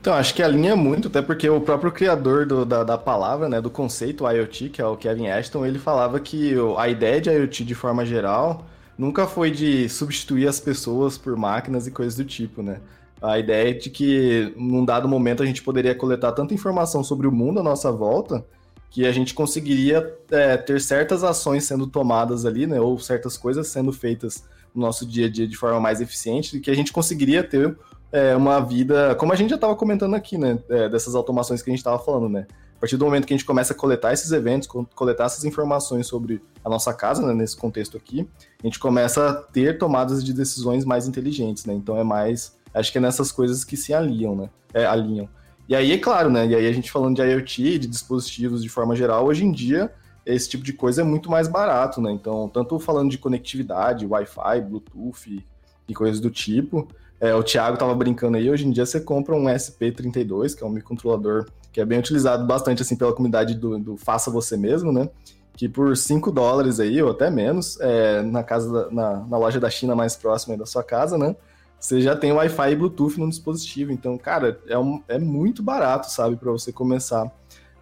Então, acho que alinha muito, até porque o próprio criador do, da, da palavra, né, do conceito IoT, que é o Kevin Ashton, ele falava que a ideia de IoT de forma geral nunca foi de substituir as pessoas por máquinas e coisas do tipo, né? A ideia é de que, num dado momento, a gente poderia coletar tanta informação sobre o mundo à nossa volta que a gente conseguiria é, ter certas ações sendo tomadas ali, né, ou certas coisas sendo feitas no nosso dia a dia de forma mais eficiente, que a gente conseguiria ter é, uma vida, como a gente já estava comentando aqui, né, é, dessas automações que a gente estava falando, né. A partir do momento que a gente começa a coletar esses eventos, coletar essas informações sobre a nossa casa, né, nesse contexto aqui, a gente começa a ter tomadas de decisões mais inteligentes, né. Então é mais Acho que é nessas coisas que se alinham, né? É, alinham. E aí, é claro, né? E aí a gente falando de IoT, de dispositivos de forma geral, hoje em dia esse tipo de coisa é muito mais barato, né? Então, tanto falando de conectividade, Wi-Fi, Bluetooth e coisas do tipo. É, o Thiago tava brincando aí, hoje em dia você compra um SP32, que é um microcontrolador que é bem utilizado bastante assim pela comunidade do, do faça você mesmo, né? Que por 5 dólares aí, ou até menos, é, na casa da, na, na loja da China mais próxima da sua casa, né? Você já tem Wi-Fi e Bluetooth no dispositivo. Então, cara, é, um, é muito barato, sabe, para você começar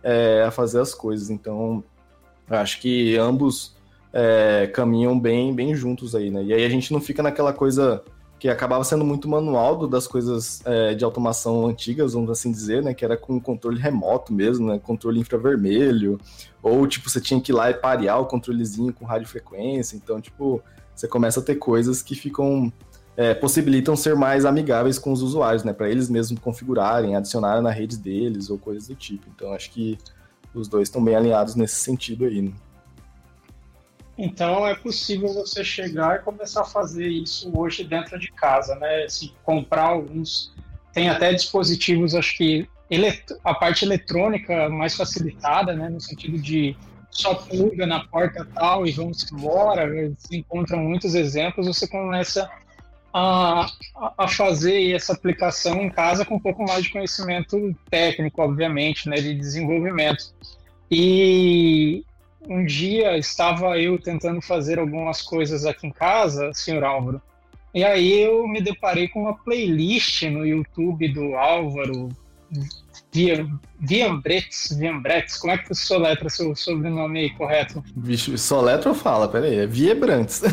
é, a fazer as coisas. Então, acho que ambos é, caminham bem, bem juntos aí, né? E aí a gente não fica naquela coisa que acabava sendo muito manual das coisas é, de automação antigas, vamos assim dizer, né? Que era com controle remoto mesmo, né? Controle infravermelho, ou tipo, você tinha que ir lá e parear o controlezinho com radiofrequência. Então, tipo, você começa a ter coisas que ficam é, possibilitam ser mais amigáveis com os usuários, né? Para eles mesmos configurarem, adicionarem na rede deles ou coisas do tipo. Então acho que os dois estão bem alinhados nesse sentido aí. Né? Então é possível você chegar e começar a fazer isso hoje dentro de casa, né? Se comprar alguns, tem até dispositivos, acho que a parte eletrônica mais facilitada, né? No sentido de só pluga na porta tal e vamos embora. Se encontram muitos exemplos, você começa a, a fazer essa aplicação em casa com um pouco mais de conhecimento técnico, obviamente, né, de desenvolvimento. E um dia estava eu tentando fazer algumas coisas aqui em casa, senhor Álvaro, e aí eu me deparei com uma playlist no YouTube do Álvaro Viambretes, Viambretes, como é que você soletra seu sobrenome aí correto? Vixe, soletra ou fala? Pera aí, é Viebrantes.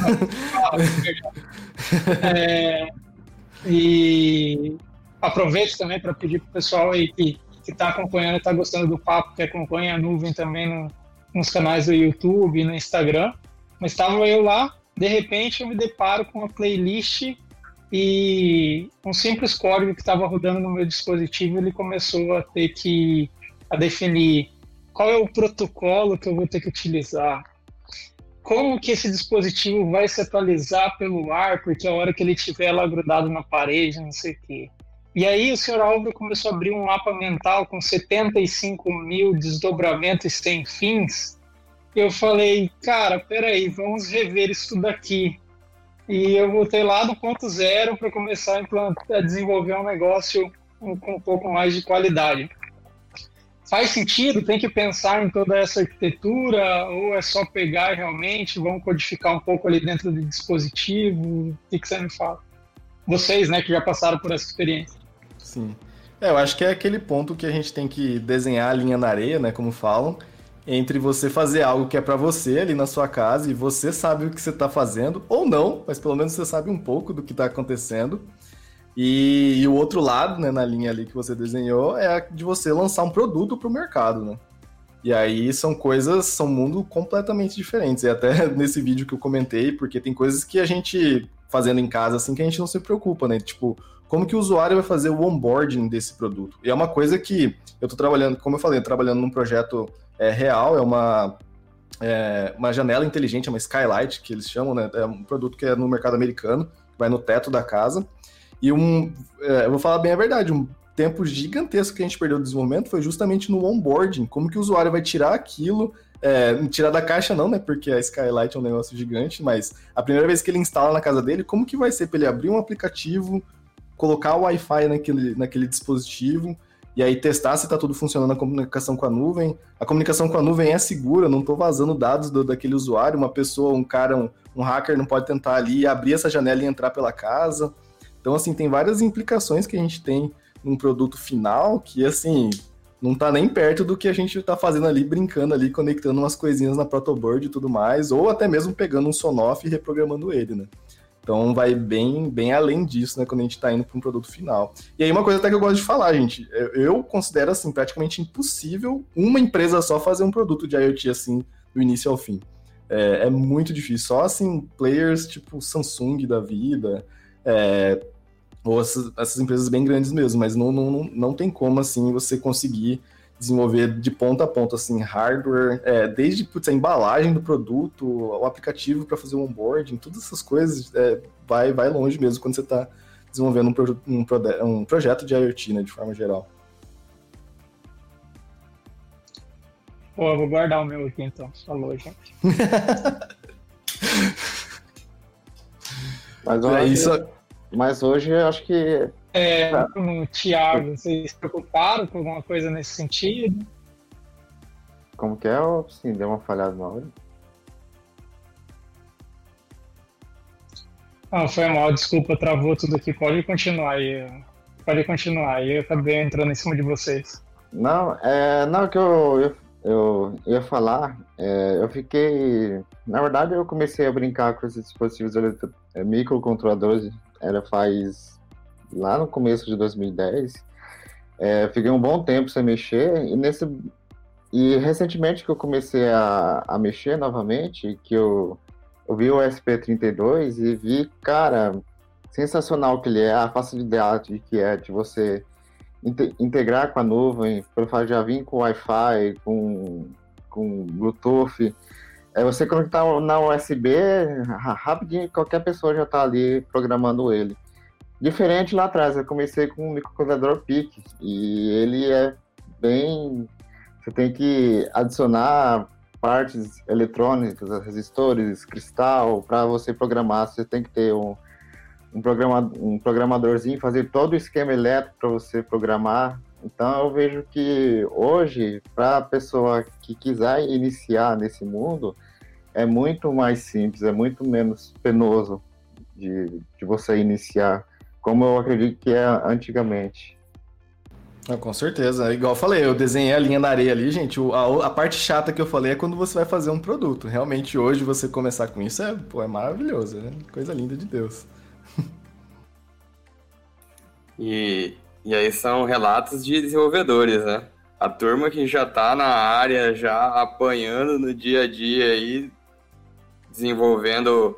é, e aproveito também para pedir para o pessoal aí que está acompanhando está gostando do papo, que acompanha a nuvem também no, nos canais do YouTube e no Instagram. Mas estava eu lá, de repente eu me deparo com uma playlist e um simples código que estava rodando no meu dispositivo ele começou a ter que a definir qual é o protocolo que eu vou ter que utilizar, como que esse dispositivo vai se atualizar pelo ar, porque a hora que ele estiver lá grudado na parede, não sei o quê. E aí o senhor Álvaro começou a abrir um mapa mental com 75 mil desdobramentos sem fins. Eu falei, cara, peraí, vamos rever isso daqui. E eu voltei lá do ponto zero para começar a, implantar, a desenvolver um negócio com um pouco mais de qualidade. Faz sentido? Tem que pensar em toda essa arquitetura ou é só pegar realmente, vamos codificar um pouco ali dentro do dispositivo? O que, que você me fala? Vocês, né, que já passaram por essa experiência. Sim. É, eu acho que é aquele ponto que a gente tem que desenhar a linha na areia, né, como falam, entre você fazer algo que é para você ali na sua casa e você sabe o que você está fazendo, ou não, mas pelo menos você sabe um pouco do que está acontecendo. E, e, o outro lado, né, na linha ali que você desenhou, é de você lançar um produto para o mercado, né? E aí são coisas, são mundos completamente diferentes. E até nesse vídeo que eu comentei, porque tem coisas que a gente fazendo em casa assim que a gente não se preocupa, né? Tipo, como que o usuário vai fazer o onboarding desse produto? E é uma coisa que eu estou trabalhando, como eu falei, trabalhando num projeto é, real, é uma é, uma janela inteligente, é uma skylight que eles chamam, né? É um produto que é no mercado americano, vai no teto da casa. E um, é, eu vou falar bem a verdade, um tempo gigantesco que a gente perdeu no desenvolvimento foi justamente no onboarding, como que o usuário vai tirar aquilo, é, tirar da caixa não, né, porque a Skylight é um negócio gigante, mas a primeira vez que ele instala na casa dele, como que vai ser para ele abrir um aplicativo, colocar o Wi-Fi naquele, naquele dispositivo, e aí testar se está tudo funcionando a comunicação com a nuvem. A comunicação com a nuvem é segura, não estou vazando dados do, daquele usuário, uma pessoa, um cara, um, um hacker não pode tentar ali abrir essa janela e entrar pela casa. Então, assim, tem várias implicações que a gente tem num produto final que, assim, não tá nem perto do que a gente tá fazendo ali, brincando ali, conectando umas coisinhas na protoboard e tudo mais, ou até mesmo pegando um sonoff e reprogramando ele, né? Então vai bem, bem além disso, né, quando a gente está indo para um produto final. E aí uma coisa até que eu gosto de falar, gente, eu considero assim praticamente impossível uma empresa só fazer um produto de IoT assim do início ao fim. É, é muito difícil. Só assim players tipo Samsung da vida, é, ou essas, essas, empresas bem grandes mesmo, mas não, não, não tem como assim você conseguir desenvolver de ponta a ponta assim hardware, é, desde putz, a embalagem do produto, o aplicativo para fazer o onboarding, todas essas coisas é, vai vai longe mesmo quando você está desenvolvendo um, pro, um, um, projeto de IoT, né, de forma geral. Pô, eu vou guardar o meu aqui então. Falou, gente. Mas é isso. Mas hoje eu acho que. É, como Thiago, vocês se preocuparam com alguma coisa nesse sentido? Como que é? Sim, deu uma falhada na hora. Não, foi mal, desculpa, travou tudo aqui. Pode continuar aí. Pode continuar aí, eu acabei entrando em cima de vocês. Não, é, não, que eu, eu, eu ia falar, é, eu fiquei. Na verdade, eu comecei a brincar com esses dispositivos é, microcontroladores era faz lá no começo de 2010. É, fiquei um bom tempo sem mexer e nesse e recentemente que eu comecei a, a mexer novamente, que eu, eu vi o SP32 e vi, cara, sensacional que ele é, a facilidade que é de você integrar com a nuvem, pelo fato de já vir com Wi-Fi, com, com Bluetooth, é você conectar na USB, rapidinho, qualquer pessoa já está ali programando ele. Diferente lá atrás, eu comecei com um microcontrolador PIC e ele é bem. Você tem que adicionar partes eletrônicas, resistores, cristal, para você programar. Você tem que ter um, um, programa, um programadorzinho, fazer todo o esquema elétrico para você programar. Então eu vejo que hoje, para a pessoa que quiser iniciar nesse mundo, é muito mais simples, é muito menos penoso de, de você iniciar, como eu acredito que é antigamente. Ah, com certeza. Igual eu falei, eu desenhei a linha da areia ali, gente. A, a, parte chata que eu falei é quando você vai fazer um produto. Realmente, hoje, você começar com isso é, pô, é maravilhoso, né? Coisa linda de Deus. E, e aí são relatos de desenvolvedores, né? A turma que já tá na área, já apanhando no dia a dia aí, desenvolvendo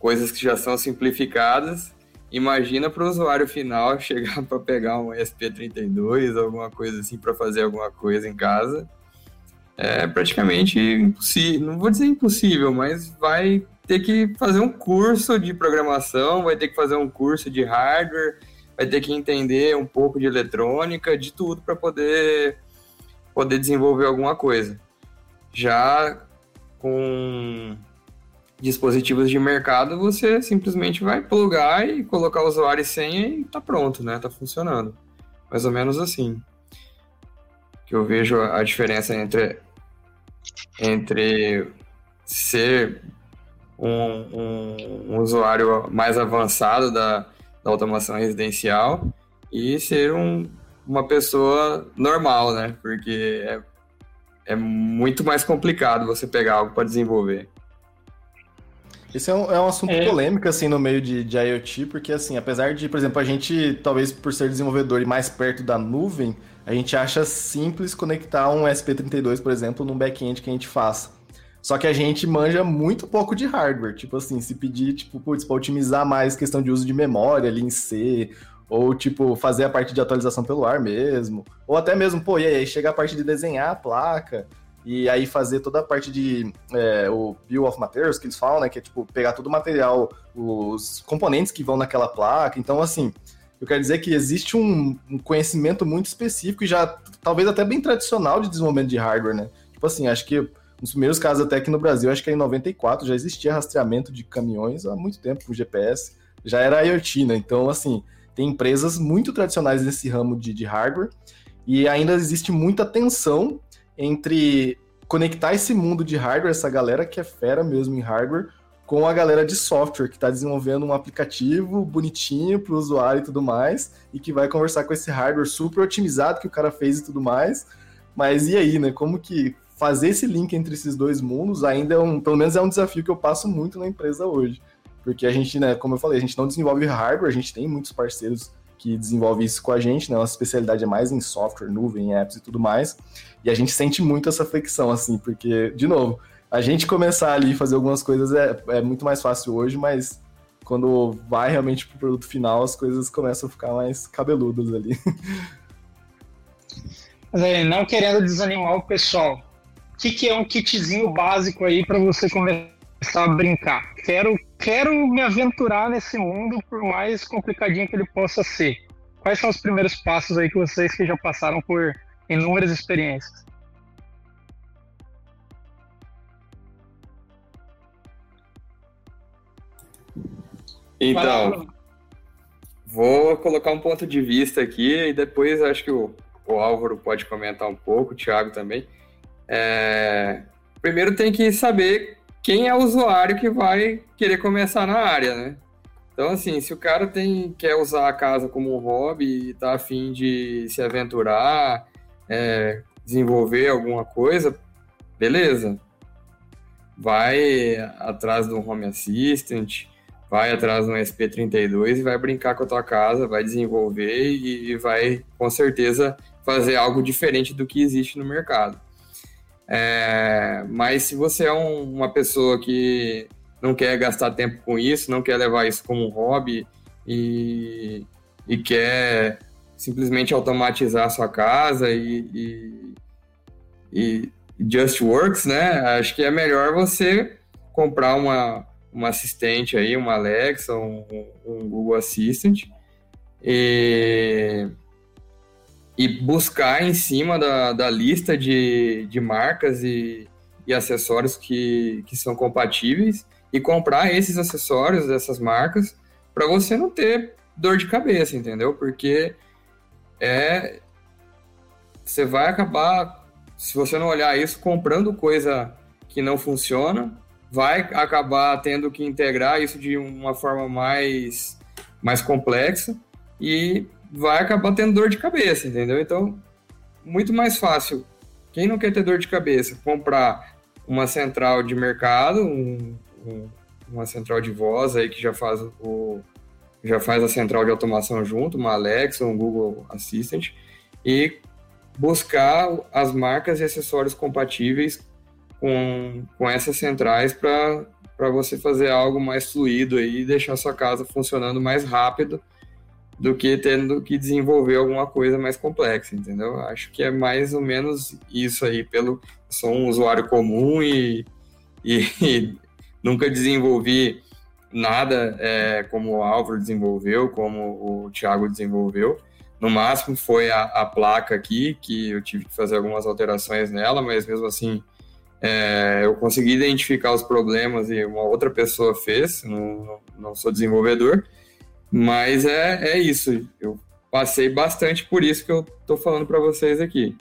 coisas que já são simplificadas. Imagina para o usuário final chegar para pegar um SP32, alguma coisa assim, para fazer alguma coisa em casa. É praticamente impossível, não vou dizer impossível, mas vai ter que fazer um curso de programação, vai ter que fazer um curso de hardware, vai ter que entender um pouco de eletrônica, de tudo para poder poder desenvolver alguma coisa. Já com dispositivos de mercado, você simplesmente vai plugar e colocar o usuário e senha e tá pronto, né? Tá funcionando. Mais ou menos assim. Que eu vejo a diferença entre, entre ser um, um, um usuário mais avançado da, da automação residencial e ser um, uma pessoa normal, né? Porque é, é muito mais complicado você pegar algo para desenvolver. Esse é um, é um assunto é. polêmico, assim, no meio de, de IoT, porque, assim, apesar de, por exemplo, a gente, talvez por ser desenvolvedor e mais perto da nuvem, a gente acha simples conectar um SP32, por exemplo, num back-end que a gente faça. Só que a gente manja muito pouco de hardware. Tipo assim, se pedir, tipo, putz, para otimizar mais questão de uso de memória ali em C, ou tipo, fazer a parte de atualização pelo ar mesmo, ou até mesmo, pô, e aí, chega a parte de desenhar a placa, e aí fazer toda a parte de é, o Bill of Materials que eles falam, né, que é tipo, pegar todo o material, os componentes que vão naquela placa. Então, assim, eu quero dizer que existe um, um conhecimento muito específico e já, talvez até bem tradicional de desenvolvimento de hardware, né? Tipo assim, acho que nos primeiros casos até aqui no Brasil, acho que em 94 já existia rastreamento de caminhões há muito tempo com GPS, já era IoT, né? Então, assim, tem empresas muito tradicionais nesse ramo de, de hardware e ainda existe muita tensão entre conectar esse mundo de hardware, essa galera que é fera mesmo em hardware, com a galera de software que está desenvolvendo um aplicativo bonitinho para o usuário e tudo mais, e que vai conversar com esse hardware super otimizado que o cara fez e tudo mais. Mas e aí, né? Como que fazer esse link entre esses dois mundos ainda é um, pelo menos é um desafio que eu passo muito na empresa hoje. Porque a gente, né, como eu falei, a gente não desenvolve hardware, a gente tem muitos parceiros que desenvolvem isso com a gente, né? Nossa especialidade é mais em software, nuvem, apps e tudo mais. E a gente sente muito essa flexão, assim, porque, de novo, a gente começar ali e fazer algumas coisas é, é muito mais fácil hoje, mas quando vai realmente pro produto final, as coisas começam a ficar mais cabeludas ali. Mas aí, não querendo desanimar o pessoal, o que, que é um kitzinho básico aí para você começar a brincar? Quero, quero me aventurar nesse mundo, por mais complicadinho que ele possa ser. Quais são os primeiros passos aí que vocês que já passaram por inúmeras experiências? Então, vou colocar um ponto de vista aqui e depois acho que o, o Álvaro pode comentar um pouco, o Thiago também. É, primeiro tem que saber quem é o usuário que vai querer começar na área, né? Então, assim, se o cara tem, quer usar a casa como um hobby e tá afim de se aventurar, é, desenvolver alguma coisa, beleza. Vai atrás do Home Assistant, vai atrás do SP32 e vai brincar com a tua casa, vai desenvolver e, e vai, com certeza, fazer algo diferente do que existe no mercado. É, mas se você é um, uma pessoa que não quer gastar tempo com isso, não quer levar isso como um hobby e, e quer simplesmente automatizar a sua casa e, e, e, just works, né? Acho que é melhor você comprar uma, uma assistente aí, uma Alexa, um, um Google Assistant e e buscar em cima da, da lista de, de marcas e, e acessórios que, que são compatíveis e comprar esses acessórios dessas marcas para você não ter dor de cabeça, entendeu? Porque é você vai acabar se você não olhar isso comprando coisa que não funciona, vai acabar tendo que integrar isso de uma forma mais mais complexa e vai acabar tendo dor de cabeça, entendeu? Então, muito mais fácil. Quem não quer ter dor de cabeça, comprar uma central de mercado, um, um, uma central de voz aí que já faz o já faz a central de automação junto, uma Alexa, um Google Assistant e buscar as marcas e acessórios compatíveis com, com essas centrais para você fazer algo mais fluido e deixar sua casa funcionando mais rápido do que tendo que desenvolver alguma coisa mais complexa, entendeu? Acho que é mais ou menos isso aí, pelo sou um usuário comum e, e, e nunca desenvolvi nada é, como o Álvaro desenvolveu, como o Thiago desenvolveu. No máximo foi a, a, placa aqui, que eu tive que fazer algumas alterações nela, mas mesmo assim é, eu consegui identificar os problemas e uma outra pessoa fez, não, não sou desenvolvedor. Mas é, é isso. Eu passei bastante por isso que eu estou falando para vocês aqui.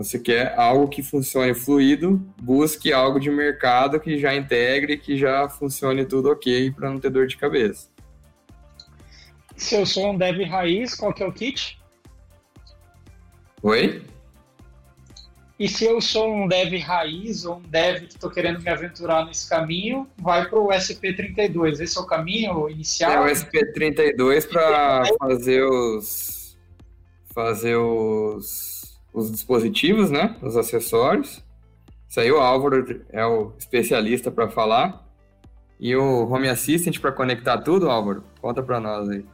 Você quer algo que funcione fluido, busque algo de mercado que já integre, que já funcione tudo ok para não ter dor de cabeça. Se eu sou um dev raiz, qual que é o kit? Oi? E se eu sou um dev raiz ou um dev que estou querendo me aventurar nesse caminho, vai para o SP32. Esse é o caminho inicial? É o SP32 para fazer os fazer os, os dispositivos, né? Os acessórios. Isso aí o Álvaro é o especialista para falar. E o Home Assistant para conectar tudo, Álvaro? Conta para nós aí.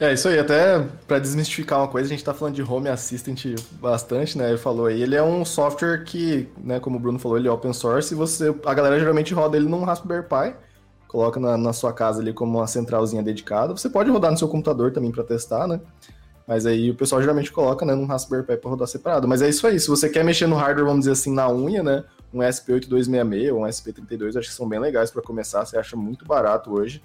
É, isso aí, até para desmistificar uma coisa, a gente está falando de Home Assistant bastante, né? Ele falou aí, ele é um software que, né, como o Bruno falou, ele é open source e você, a galera geralmente roda ele num Raspberry Pi, coloca na, na sua casa ali como uma centralzinha dedicada. Você pode rodar no seu computador também para testar, né? Mas aí o pessoal geralmente coloca, né, num Raspberry Pi para rodar separado. Mas é isso aí, se você quer mexer no hardware, vamos dizer assim, na unha, né? Um SP8266 ou um SP32, acho que são bem legais para começar, você acha muito barato hoje.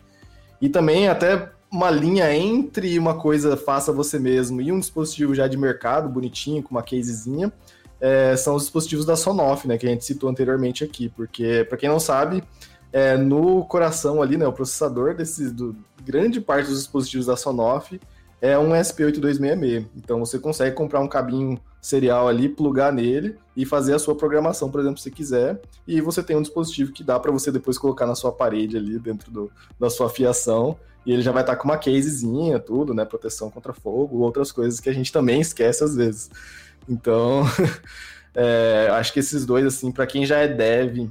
E também até uma linha entre uma coisa faça você mesmo e um dispositivo já de mercado, bonitinho, com uma casezinha, é, são os dispositivos da Sonoff, né, que a gente citou anteriormente aqui, porque, para quem não sabe, é, no coração ali, né, o processador desses, do, grande parte dos dispositivos da Sonoff é um SP8266. Então você consegue comprar um cabinho serial ali, plugar nele e fazer a sua programação, por exemplo, se quiser. E você tem um dispositivo que dá para você depois colocar na sua parede ali, dentro do, da sua fiação. E ele já vai estar com uma casezinha, tudo, né? Proteção contra fogo, outras coisas que a gente também esquece às vezes. Então, é, acho que esses dois, assim, para quem já é dev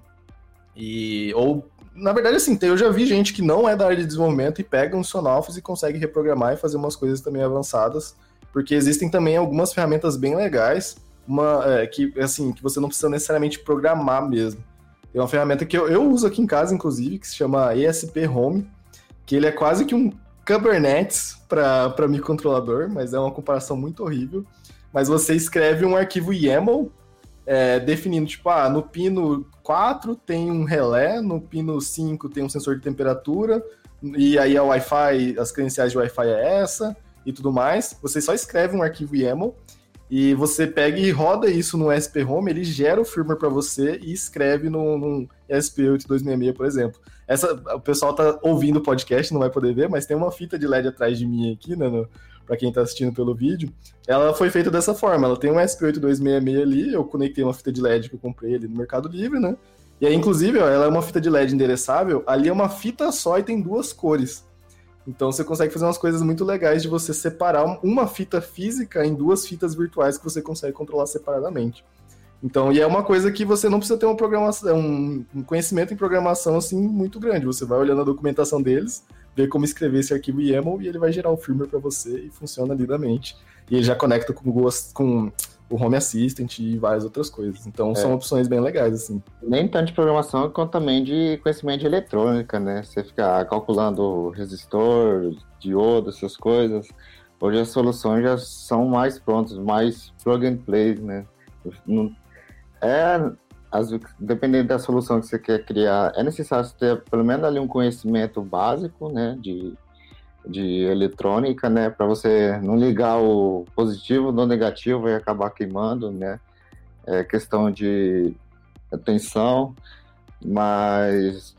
e ou na verdade, assim, eu já vi gente que não é da área de desenvolvimento e pega um Sonoffice e consegue reprogramar e fazer umas coisas também avançadas, porque existem também algumas ferramentas bem legais, uma é, que assim que você não precisa necessariamente programar mesmo. Tem uma ferramenta que eu, eu uso aqui em casa, inclusive, que se chama ESP Home, que ele é quase que um Kubernetes para microcontrolador, mas é uma comparação muito horrível. Mas você escreve um arquivo YAML é, definindo, tipo, ah, no pino 4 tem um relé, no pino 5 tem um sensor de temperatura, e aí a Wi-Fi, as credenciais de Wi-Fi é essa e tudo mais. Você só escreve um arquivo YAML e você pega e roda isso no SP Home, ele gera o firmware para você e escreve no, no SP8266, por exemplo. Essa, o pessoal tá ouvindo o podcast, não vai poder ver, mas tem uma fita de LED atrás de mim aqui, né, no, para quem está assistindo pelo vídeo, ela foi feita dessa forma. Ela tem um SP8266 ali, eu conectei uma fita de LED que eu comprei ali no Mercado Livre, né? E aí, inclusive, ó, ela é uma fita de LED endereçável, ali é uma fita só e tem duas cores. Então você consegue fazer umas coisas muito legais de você separar uma fita física em duas fitas virtuais que você consegue controlar separadamente. Então, e é uma coisa que você não precisa ter uma programação, um conhecimento em programação assim muito grande. Você vai olhando a documentação deles, ver como escrever esse arquivo YAML e ele vai gerar o firmware para você e funciona lindamente. E ele já conecta com, com o Home Assistant e várias outras coisas. Então é. são opções bem legais, assim. Nem tanto de programação, quanto também de conhecimento de eletrônica, né? Você ficar calculando resistor, diodo, essas coisas. Hoje as soluções já são mais prontas, mais plug and play, né? É, as, dependendo da solução que você quer criar, é necessário ter pelo menos ali um conhecimento básico, né, de, de eletrônica, né, para você não ligar o positivo no negativo e acabar queimando, né, é questão de atenção, mas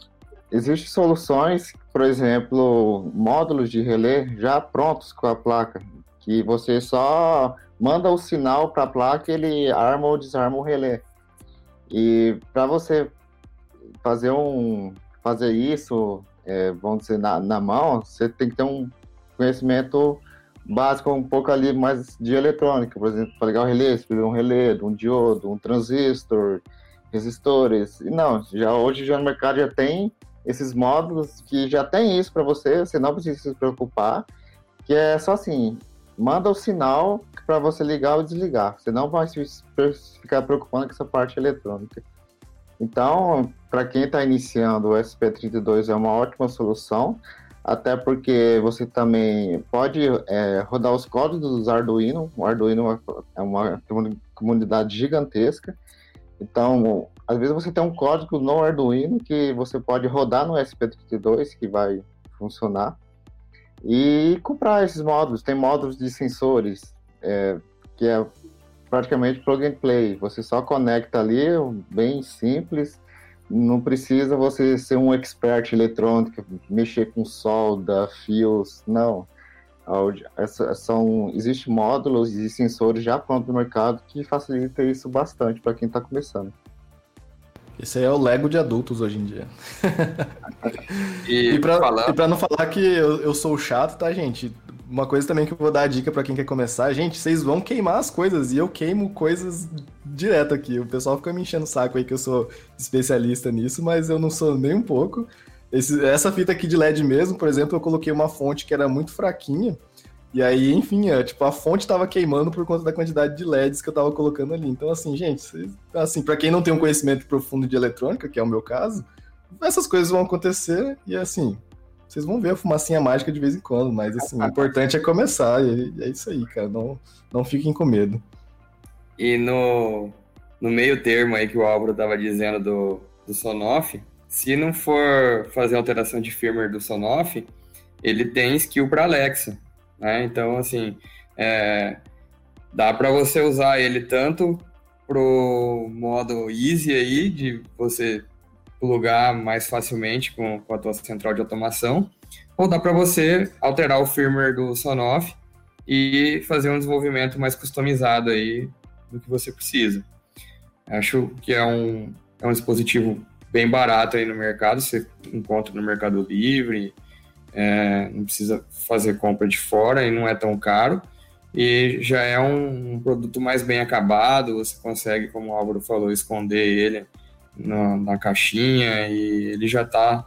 existem soluções, por exemplo, módulos de relé já prontos com a placa, que você só manda o sinal para a placa ele arma ou desarma o relé. E para você fazer um fazer isso, é, vamos dizer, na, na mão, você tem que ter um conhecimento básico um pouco ali mais de eletrônica, por exemplo, para ligar o relé, um relé, um diodo, um transistor, resistores. E não, já hoje já no mercado já tem esses módulos que já tem isso para você, você não precisa se preocupar, que é só assim, manda o sinal para você ligar ou desligar. Você não vai ficar preocupando com essa parte eletrônica. Então, para quem está iniciando, o SP32 é uma ótima solução, até porque você também pode é, rodar os códigos dos Arduino. O Arduino é uma comunidade gigantesca. Então, às vezes você tem um código no Arduino que você pode rodar no SP32, que vai funcionar e comprar esses módulos. Tem módulos de sensores, é, que é praticamente plug and play. Você só conecta ali, bem simples. Não precisa você ser um expert eletrônico, mexer com solda, fios, não. são, existe módulos e sensores já prontos no mercado que facilita isso bastante para quem está começando. Esse aí é o Lego de adultos hoje em dia. e, e, pra, e pra não falar que eu, eu sou chato, tá, gente? Uma coisa também que eu vou dar a dica para quem quer começar, gente, vocês vão queimar as coisas e eu queimo coisas direto aqui. O pessoal fica me enchendo o saco aí que eu sou especialista nisso, mas eu não sou nem um pouco. Esse, essa fita aqui de LED mesmo, por exemplo, eu coloquei uma fonte que era muito fraquinha. E aí, enfim, é, tipo, a fonte tava queimando por conta da quantidade de LEDs que eu tava colocando ali. Então, assim, gente, assim, para quem não tem um conhecimento profundo de eletrônica, que é o meu caso, essas coisas vão acontecer e assim, vocês vão ver a fumacinha mágica de vez em quando, mas assim, o importante é começar, e é isso aí, cara. Não, não fiquem com medo. E no, no meio termo aí que o Álvaro tava dizendo do, do Sonoff, se não for fazer alteração de firmware do Sonoff, ele tem skill para Alexa, né? Então, assim, é, dá para você usar ele tanto pro modo easy aí, de você plugar mais facilmente com, com a tua central de automação, ou dá para você alterar o firmware do Sonoff e fazer um desenvolvimento mais customizado aí do que você precisa. Acho que é um, é um dispositivo bem barato aí no mercado, você encontra no Mercado Livre, é, não precisa fazer compra de fora e não é tão caro. E já é um, um produto mais bem acabado, você consegue, como o Álvaro falou, esconder ele na, na caixinha e ele já está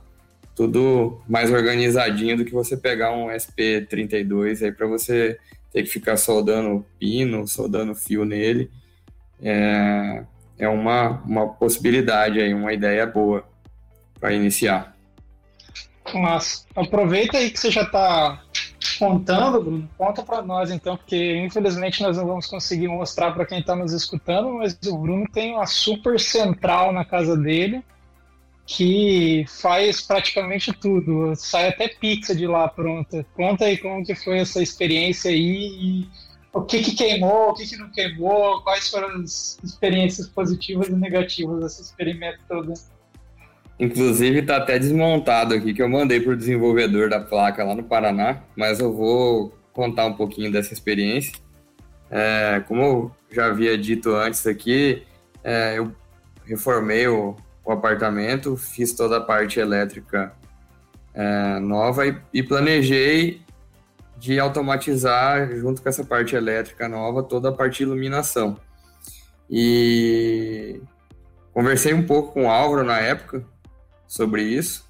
tudo mais organizadinho do que você pegar um SP32 aí para você ter que ficar soldando pino, soldando fio nele. É, é uma, uma possibilidade aí, uma ideia boa para iniciar. Mas aproveita aí que você já está contando, Bruno, conta para nós então, porque infelizmente nós não vamos conseguir mostrar para quem está nos escutando, mas o Bruno tem uma super central na casa dele que faz praticamente tudo, sai até pizza de lá pronta. Conta aí como que foi essa experiência aí e o que, que queimou, o que, que não queimou, quais foram as experiências positivas e negativas desse experimento todo. Inclusive está até desmontado aqui que eu mandei para o desenvolvedor da placa lá no Paraná, mas eu vou contar um pouquinho dessa experiência. É, como eu já havia dito antes aqui, é, eu reformei o, o, apartamento, fiz toda a parte elétrica é, nova e, e planejei de automatizar, junto com essa parte elétrica nova, toda a parte de iluminação. E conversei um pouco com o Álvaro na época sobre isso.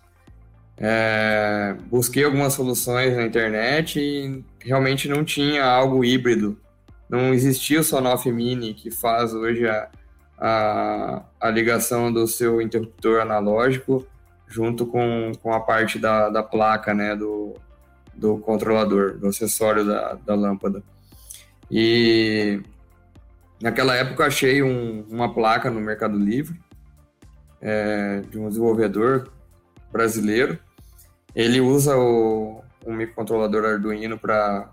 É, busquei algumas soluções na internet e realmente não tinha algo híbrido. Não existia o Sonoff Mini que faz hoje a, a, a ligação do seu interruptor analógico junto com, com a parte da, da placa, né, do, do controlador, do acessório da, da lâmpada. E naquela época achei um, uma placa no Mercado Livre é, de um desenvolvedor brasileiro. Ele usa o, um microcontrolador Arduino para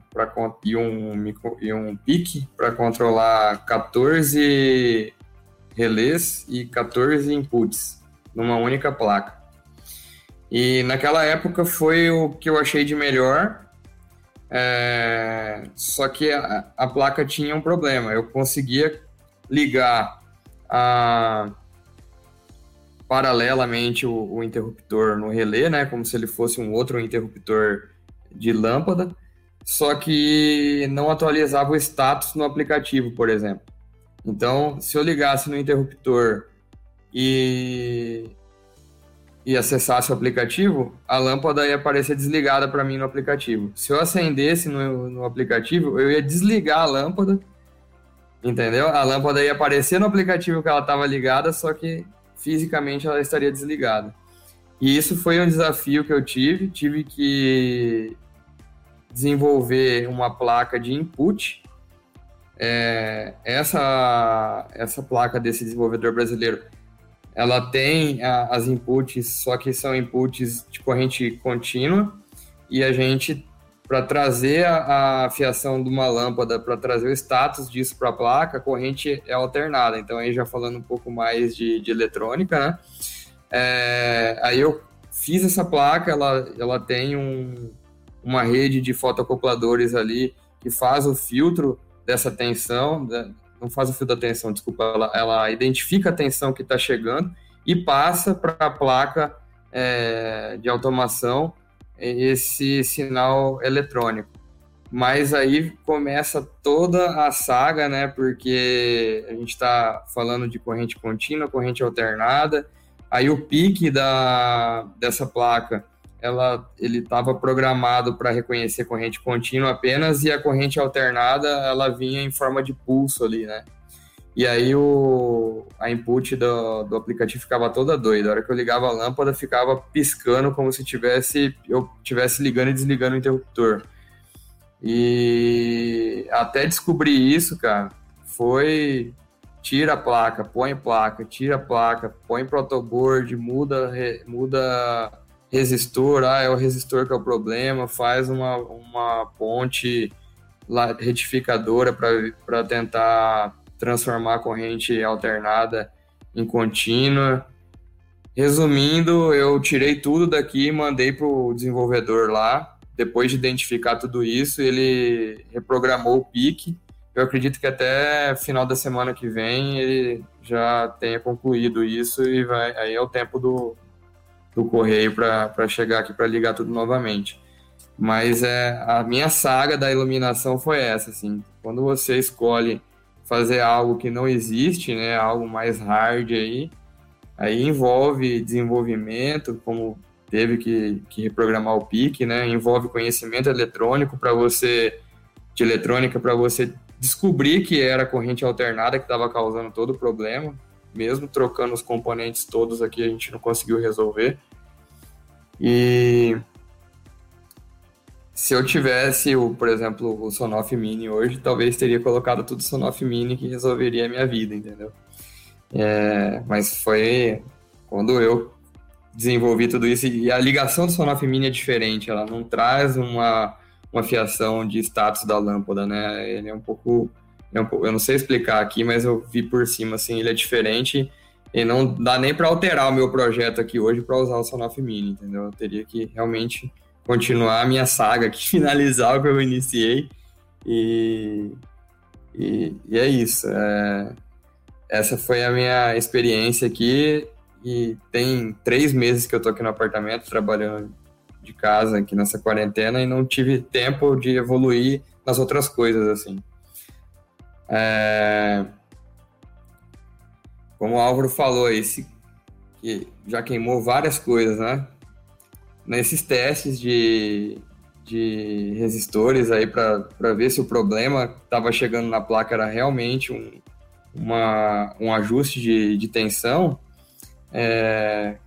e um micro, e um PIC para controlar 14 relés e 14 inputs numa única placa. E naquela época foi o que eu achei de melhor. É... Só que a, a, placa tinha um problema. Eu conseguia ligar a... paralelamente o, o, interruptor no relé, né? Como se ele fosse um outro interruptor de lâmpada. Só que não atualizava o status no aplicativo, por exemplo. Então, se eu ligasse no interruptor e e acessasse o aplicativo, a lâmpada ia aparecer desligada para mim no aplicativo. Se eu acendesse no, no, aplicativo, eu ia desligar a lâmpada, entendeu? A lâmpada ia aparecer no aplicativo que ela estava ligada, só que fisicamente ela estaria desligada. E isso foi um desafio que eu tive. Tive que desenvolver uma placa de input. É, essa, essa placa desse desenvolvedor brasileiro ela tem a, as inputs, só que são inputs de corrente contínua, e a gente, para trazer a, a, fiação de uma lâmpada, para trazer o status disso para a placa, a corrente é alternada. Então, aí já falando um pouco mais de, de eletrônica, né? É, aí eu fiz essa placa, ela, ela tem um, uma rede de fotoacopladores ali que faz o filtro dessa tensão, não faz o fio da tensão, desculpa, ela, ela identifica a tensão que está chegando e passa para a placa é, de automação esse sinal eletrônico. Mas aí começa toda a saga, né? Porque a gente está falando de corrente contínua, corrente alternada. Aí o pique da, dessa placa, ela, ele estava programado para reconhecer corrente contínua apenas e a corrente alternada, ela vinha em forma de pulso ali, né? E aí o, a input do, do aplicativo ficava toda doida. A hora que eu ligava a lâmpada, ficava piscando como se tivesse eu tivesse ligando e desligando o interruptor. E até descobrir isso, cara, foi tira a placa, põe placa, tira a placa, põe protoboard, muda, re, muda resistor, ah, é o resistor que é o problema, faz uma, uma ponte retificadora para tentar transformar a corrente alternada em contínua. Resumindo, eu tirei tudo daqui e mandei para o desenvolvedor lá. Depois de identificar tudo isso, ele reprogramou o pique. Eu acredito que até final da semana que vem ele já tenha concluído isso e vai, aí é o tempo do, do correio para chegar aqui para ligar tudo novamente. Mas é a minha saga da iluminação foi essa, assim. Quando você escolhe fazer algo que não existe, né, algo mais hard aí, aí envolve desenvolvimento, como teve que, que reprogramar o PIC, né, envolve conhecimento eletrônico para você, de eletrônica para você descobrir que era a corrente alternada que estava causando todo o problema, mesmo trocando os componentes todos aqui a gente não conseguiu resolver. E se eu tivesse, o, por exemplo, o Sonoff Mini hoje, talvez teria colocado tudo Sonoff Mini que resolveria a minha vida, entendeu? É, mas foi quando eu desenvolvi tudo isso e a ligação do Sonoff Mini é diferente, ela não traz uma, uma fiação de status da lâmpada, né? Ele é um pouco, é eu não sei explicar aqui, mas eu vi por cima assim, ele é diferente e não dá nem para alterar o meu projeto aqui hoje para usar o Sonoff Mini, entendeu? Eu teria que realmente continuar a minha saga aqui, finalizar o que eu iniciei. E, e, e é isso. É, essa foi a minha experiência aqui. E tem três meses que eu tô aqui no apartamento, trabalhando de casa aqui nessa quarentena, e não tive tempo de evoluir nas outras coisas, assim. É... Como o Álvaro falou aí, se... que já queimou várias coisas, né? Nesses testes de, de resistores aí para ver se o problema estava chegando na placa era realmente um, uma, um ajuste de, de tensão, é,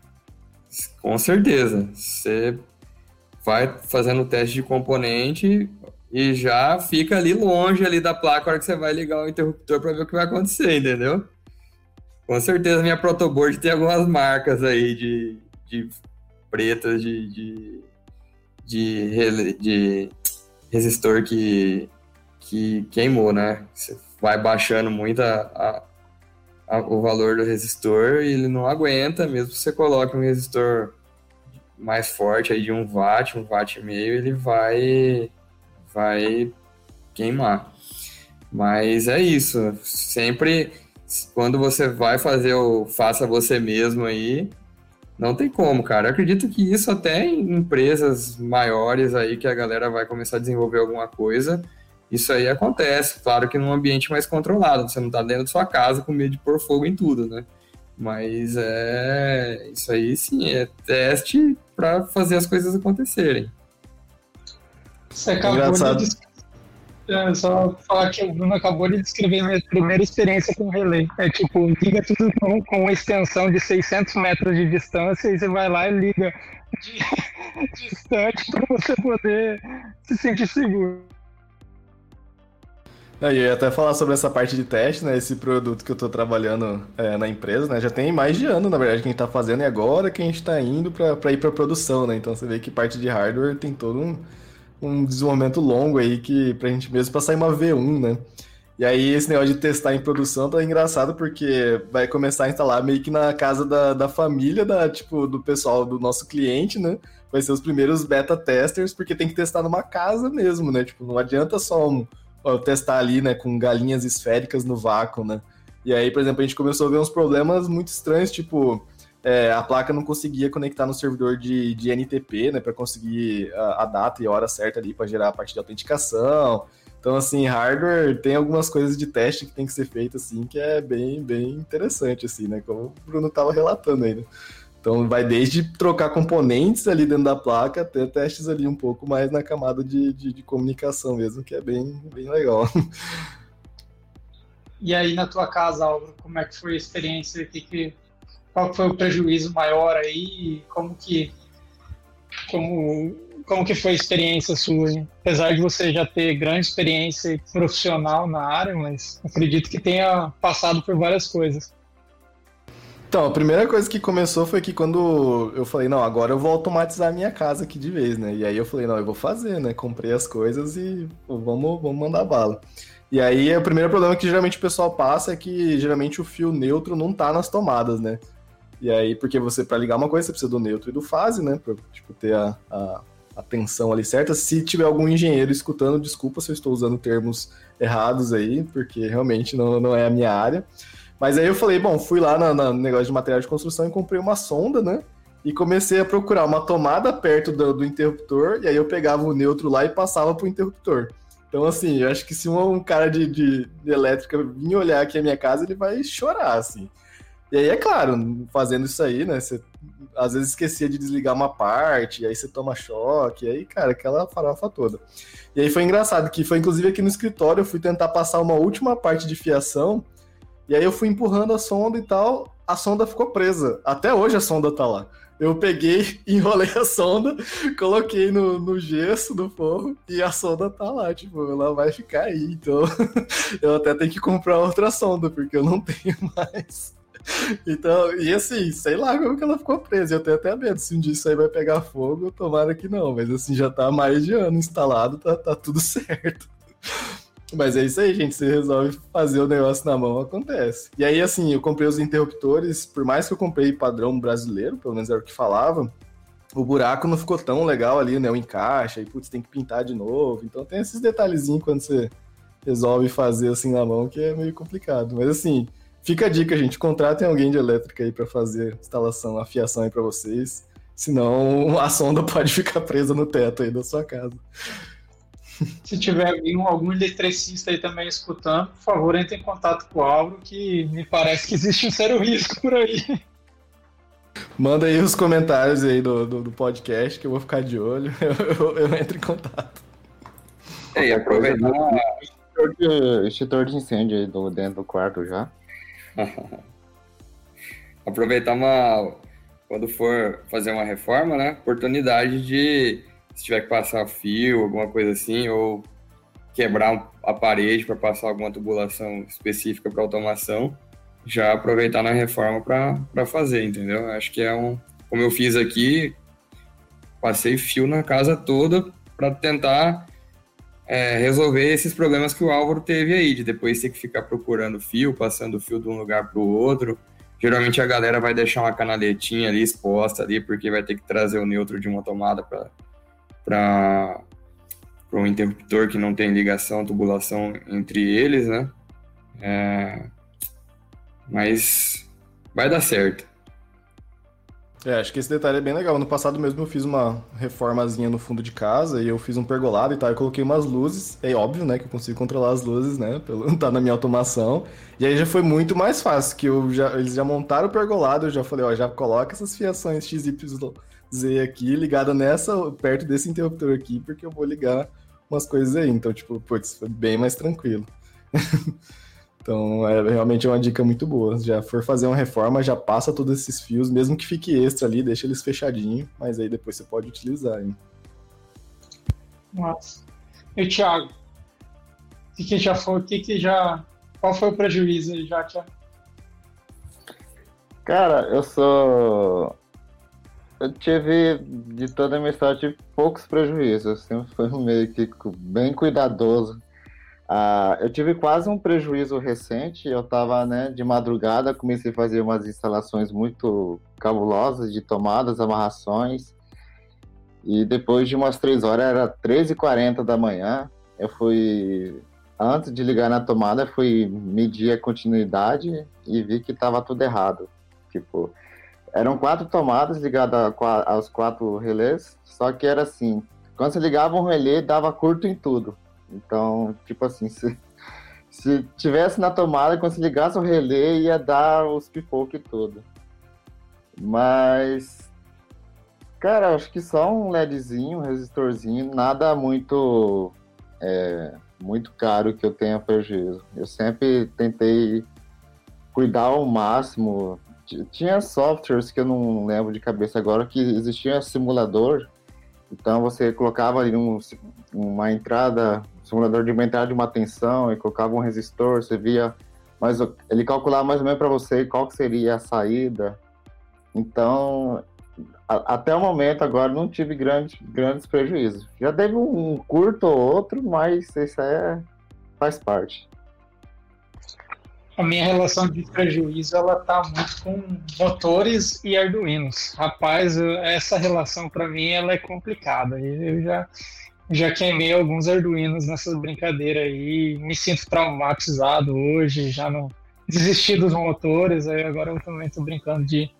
com certeza, você vai fazendo o teste de componente e já fica ali longe ali da placa na hora que você vai ligar o interruptor para ver o que vai acontecer, entendeu? Com certeza minha protoboard tem algumas marcas aí de, de pretas de, de, de, de resistor que, que queimou, né? Você vai baixando muito a, a, a, o valor do resistor e ele não aguenta, mesmo você coloca um resistor mais forte aí de um watt, um watt e meio, ele vai vai queimar. Mas é isso, sempre quando você vai fazer o faça você mesmo aí, não tem como, cara. Eu acredito que isso até em empresas maiores aí que a galera vai começar a desenvolver alguma coisa, isso aí acontece. Claro que num ambiente mais controlado, você não tá dentro da sua casa com medo de pôr fogo em tudo, né? Mas é isso aí sim, é teste para fazer as coisas acontecerem. Você acabou Engraçado. de é, só falar que o Bruno acabou de descrever a minha primeira experiência com relé. É tipo, liga tudo com, com uma extensão de 600 metros de distância e você vai lá e liga distante para você poder se sentir seguro. Eu ia até falar sobre essa parte de teste, né? Esse produto que eu estou trabalhando é, na empresa, né? Já tem mais de ano, na verdade, que a gente está fazendo e agora que a gente está indo para ir para produção, né? Então você vê que parte de hardware tem todo um, um desenvolvimento longo aí que pra gente mesmo pra sair uma V1, né? E aí esse negócio de testar em produção tá engraçado porque vai começar a instalar meio que na casa da, da família, da, tipo, do pessoal do nosso cliente, né? vai ser os primeiros beta testers, porque tem que testar numa casa mesmo, né? Tipo, não adianta só um, ó, testar ali, né, com galinhas esféricas no vácuo, né? E aí, por exemplo, a gente começou a ver uns problemas muito estranhos, tipo, é, a placa não conseguia conectar no servidor de, de NTP, né, para conseguir a, a, data e a hora certa ali para gerar a parte de autenticação. Então, assim, hardware tem algumas coisas de teste que tem que ser feito, assim, que é bem, bem interessante, assim, né, como o Bruno estava relatando aí, né? Então vai desde trocar componentes ali dentro da placa até testes ali um pouco mais na camada de, de, de comunicação mesmo, que é bem, bem legal. E aí na tua casa, Álvaro, como é que foi a experiência? Que, que, qual foi o prejuízo maior aí? Como que como, como que foi a experiência sua? Hein? Apesar de você já ter grande experiência profissional na área, mas acredito que tenha passado por várias coisas. Então, a primeira coisa que começou foi que quando eu falei, não, agora eu vou automatizar a minha casa aqui de vez, né? E aí eu falei, não, eu vou fazer, né? Comprei as coisas e pô, vamos, vamos mandar bala. E aí o primeiro problema que geralmente o pessoal passa é que geralmente o fio neutro não tá nas tomadas, né? E aí, porque você, para ligar uma coisa, você precisa do neutro e do fase, né? Pra, tipo, ter a, a, a tensão ali certa. Se tiver algum engenheiro escutando, desculpa se eu estou usando termos errados aí, porque realmente não, não é a minha área. Mas aí eu falei, bom, fui lá no negócio de material de construção e comprei uma sonda, né? E comecei a procurar uma tomada perto do, do interruptor, e aí eu pegava o neutro lá e passava pro interruptor. Então, assim, eu acho que se um, um cara de, de, de, elétrica vir olhar aqui a minha casa, ele vai chorar, assim. E aí, é claro, fazendo isso aí, né? Você às vezes esquecia de desligar uma parte, aí você toma choque, e aí, cara, aquela farofa toda. E aí foi engraçado, que foi inclusive aqui no escritório, eu fui tentar passar uma última parte de fiação, e aí eu fui empurrando a sonda e tal, a sonda ficou presa. Até hoje a sonda tá lá. Eu peguei, enrolei a sonda, coloquei no, no gesso do forro e a sonda tá lá, tipo, ela vai ficar aí. Então eu até tenho que comprar outra sonda, porque eu não tenho mais. Então, e assim, sei lá como que ela ficou presa. Eu tenho até medo se um dia isso aí vai pegar fogo, tomara que não. Mas assim, já tá há mais de ano instalado, tá, tá tudo certo. Mas é isso aí, gente. Você resolve fazer o negócio na mão, acontece. E aí, assim, eu comprei os interruptores, por mais que eu comprei padrão brasileiro, pelo menos era o que falava, o buraco não ficou tão legal ali, né? O encaixe, aí, putz, tem que pintar de novo. Então tem esses detalhezinhos quando você resolve fazer assim na mão, que é meio complicado. Mas assim, fica a dica, gente. Contratem alguém de elétrica aí para fazer instalação, afiação aí para vocês. Senão a sonda pode ficar presa no teto aí da sua casa. Se tiver algum eletricista aí também escutando, por favor, entre em contato com o Álvaro, que me parece que existe um sério risco por aí. Manda aí os comentários aí do, do, do podcast que eu vou ficar de olho. Eu, eu, eu entro em contato. É, e aproveitar. De, extintor de incêndio aí do, dentro do quarto já. aproveitar uma. Quando for fazer uma reforma, né? Oportunidade de se tiver que passar fio, alguma coisa assim, ou quebrar a parede para passar alguma tubulação específica para automação, já aproveitar na reforma para fazer, entendeu? Acho que é um. Como eu fiz aqui, passei fio na casa toda para tentar é, resolver esses problemas que o Álvaro teve aí, de depois ter que ficar procurando fio, passando fio de um lugar para o outro. Geralmente a galera vai deixar uma canaletinha ali exposta ali, porque vai ter que trazer o neutro de uma tomada para um interruptor que não tem ligação, tubulação entre eles, né? É, mas vai dar certo. É, acho que esse detalhe é bem legal. No passado mesmo eu fiz uma reformazinha no fundo de casa e eu fiz um pergolado e tal. Eu coloquei umas luzes. É óbvio, né, que eu consigo controlar as luzes, né? Pelo tá na minha automação. E aí já foi muito mais fácil, que eu já, eles já montaram o pergolado. Eu já falei, ó, já coloca essas fiações XY Z aqui ligada nessa, perto desse interruptor aqui, porque eu vou ligar umas coisas aí. Então, tipo, putz, foi bem mais tranquilo. então, é realmente é uma dica muito boa. Já for fazer uma reforma, já passa todos esses fios, mesmo que fique extra ali, deixa eles fechadinho, mas aí depois você pode utilizar. Hein? Nossa. E Thiago, o que, já foi, o que, que já. Qual foi o prejuízo aí já, Thiago? Cara, eu sou eu tive, de toda a minha história, tive poucos prejuízos. Eu sempre fui meio que bem cuidadoso. Ah, eu tive quase um prejuízo recente. Eu estava né, de madrugada, comecei a fazer umas instalações muito cabulosas de tomadas, amarrações. E depois de umas três horas, era 13h40 da manhã, eu fui, antes de ligar na tomada, fui medir a continuidade e vi que estava tudo errado. Tipo, eram quatro tomadas ligadas aos quatro relés, só que era assim, quando você ligava um relé, dava curto em tudo. Então, tipo assim, se, se tivesse na tomada, quando você ligasse o relé, ia dar os pipocos e tudo. Mas, cara, acho que só um LEDzinho, um resistorzinho, nada muito é, muito caro que eu tenha prejuízo. Eu sempre tentei cuidar ao máximo. Tinha softwares que eu não lembro de cabeça agora que existia simulador. Então você colocava ali um, uma entrada, simulador de entrada de uma tensão e colocava um resistor, você via, mas ele calculava mais ou menos para você qual seria a saída. Então até o momento agora não tive grandes, grandes prejuízos. Já teve um curto ou outro, mas isso é, faz parte. A minha relação de prejuízo ela tá muito com motores e arduinos. Rapaz, essa relação para mim ela é complicada. Eu já já queimei alguns arduinos nessas brincadeiras aí, me sinto traumatizado hoje, já não desisti dos motores, aí agora eu também tô brincando de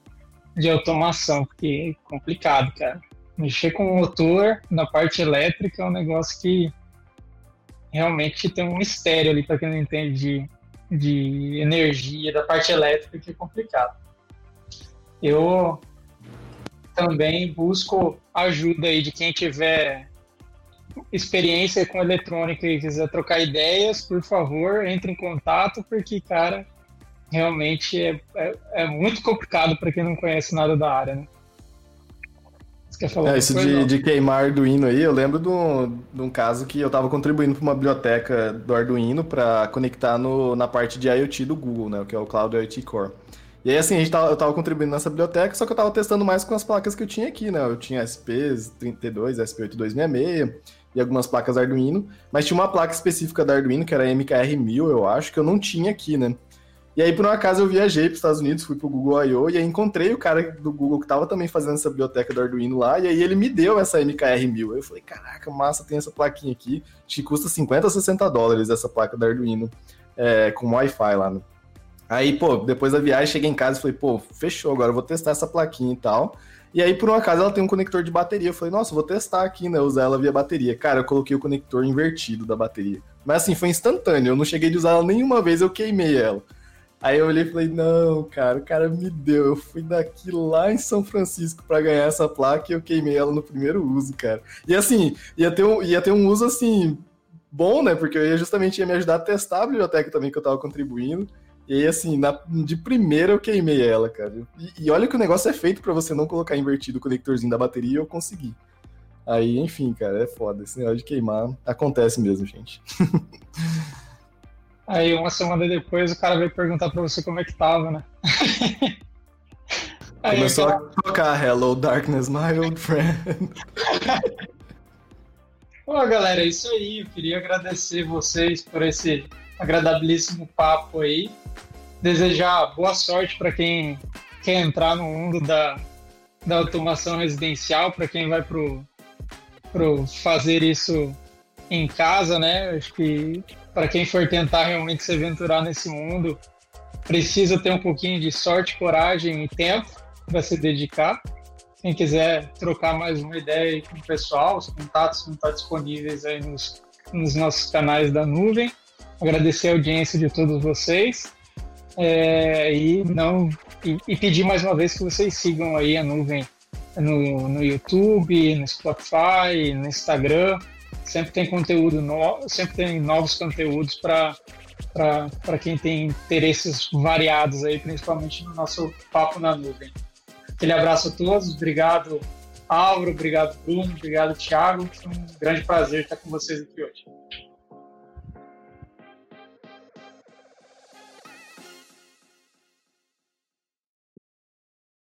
de automação, porque é complicado, cara. Mexer com o motor na parte elétrica é um negócio que realmente tem um mistério ali para quem não entende de, de energia da parte elétrica que é complicado. Eu também busco ajuda aí de quem tiver experiência com eletrônica e quiser trocar ideias, por favor, entre em contato, porque, cara, realmente é, é, é muito complicado para quem não conhece nada da área, né? Você quer falar é, isso de, de, queimar Arduino aí, eu lembro de um, de um caso que eu estava contribuindo para uma biblioteca do Arduino para conectar no, na parte de IoT do Google, né, que é o Cloud IoT Core. E aí, assim, a gente tava, eu estava contribuindo nessa biblioteca, só que eu estava testando mais com as placas que eu tinha aqui, né? Eu tinha SP32, SP8266 e algumas placas Arduino, mas tinha uma placa específica da Arduino, que era a MKR1000, eu acho, que eu não tinha aqui, né? E aí, por um acaso, eu viajei para os Estados Unidos, fui pro Google I.O. e aí encontrei o cara do Google que estava também fazendo essa biblioteca do Arduino lá, e aí ele me deu essa MKR1000. Eu falei, caraca, massa, tem essa plaquinha aqui, que custa 50 60 dólares essa placa do Arduino, é, com Wi-Fi lá, né? Aí, pô, depois da viagem, cheguei em casa e falei, pô, fechou, agora eu vou testar essa plaquinha e tal. E aí, por um acaso, ela tem um conector de bateria. Eu falei, nossa, vou testar aqui, né? Usar ela via bateria. Cara, eu coloquei o conector invertido da bateria. Mas assim, foi instantâneo. Eu não cheguei de usar ela nenhuma vez, eu queimei ela. Aí eu olhei e falei, não, cara, o cara me deu. Eu fui daqui lá em São Francisco para ganhar essa placa e eu queimei ela no primeiro uso, cara. E assim, ia ter um, ia ter um uso assim, bom, né? Porque eu ia justamente ia me ajudar a testar a biblioteca também que eu tava contribuindo. E assim, na, de primeira eu queimei ela, cara. E, e olha que o negócio é feito para você não colocar invertido o conectorzinho da bateria e eu consegui. Aí, enfim, cara, é foda. Esse negócio de queimar acontece mesmo, gente. Aí uma semana depois o cara veio perguntar pra você como é que tava, né? Aí, Começou cara... a tocar Hello Darkness, my old friend. Pô, galera, é isso aí. Eu queria agradecer vocês por esse agradabilíssimo papo aí. Desejar boa sorte para quem quer entrar no mundo da, da automação residencial, para quem vai pro, pro fazer isso em casa, né? Acho que para quem for tentar realmente se aventurar nesse mundo, precisa ter um pouquinho de sorte, coragem e tempo para se dedicar. Quem quiser trocar mais uma ideia com o pessoal, os contatos vão estar disponíveis aí nos, nos nossos canais da nuvem. Agradecer a audiência de todos vocês é, e não e, e, pedir mais uma vez que vocês sigam aí a nuvem no, no YouTube, no Spotify, no Instagram. Sempre tem conteúdo novo, sempre tem novos conteúdos para para quem tem interesses variados aí, principalmente no nosso papo na nuvem. Aquele abraço a todos, obrigado Álvaro, obrigado Bruno, obrigado Thiago, foi um grande prazer estar com vocês aqui hoje.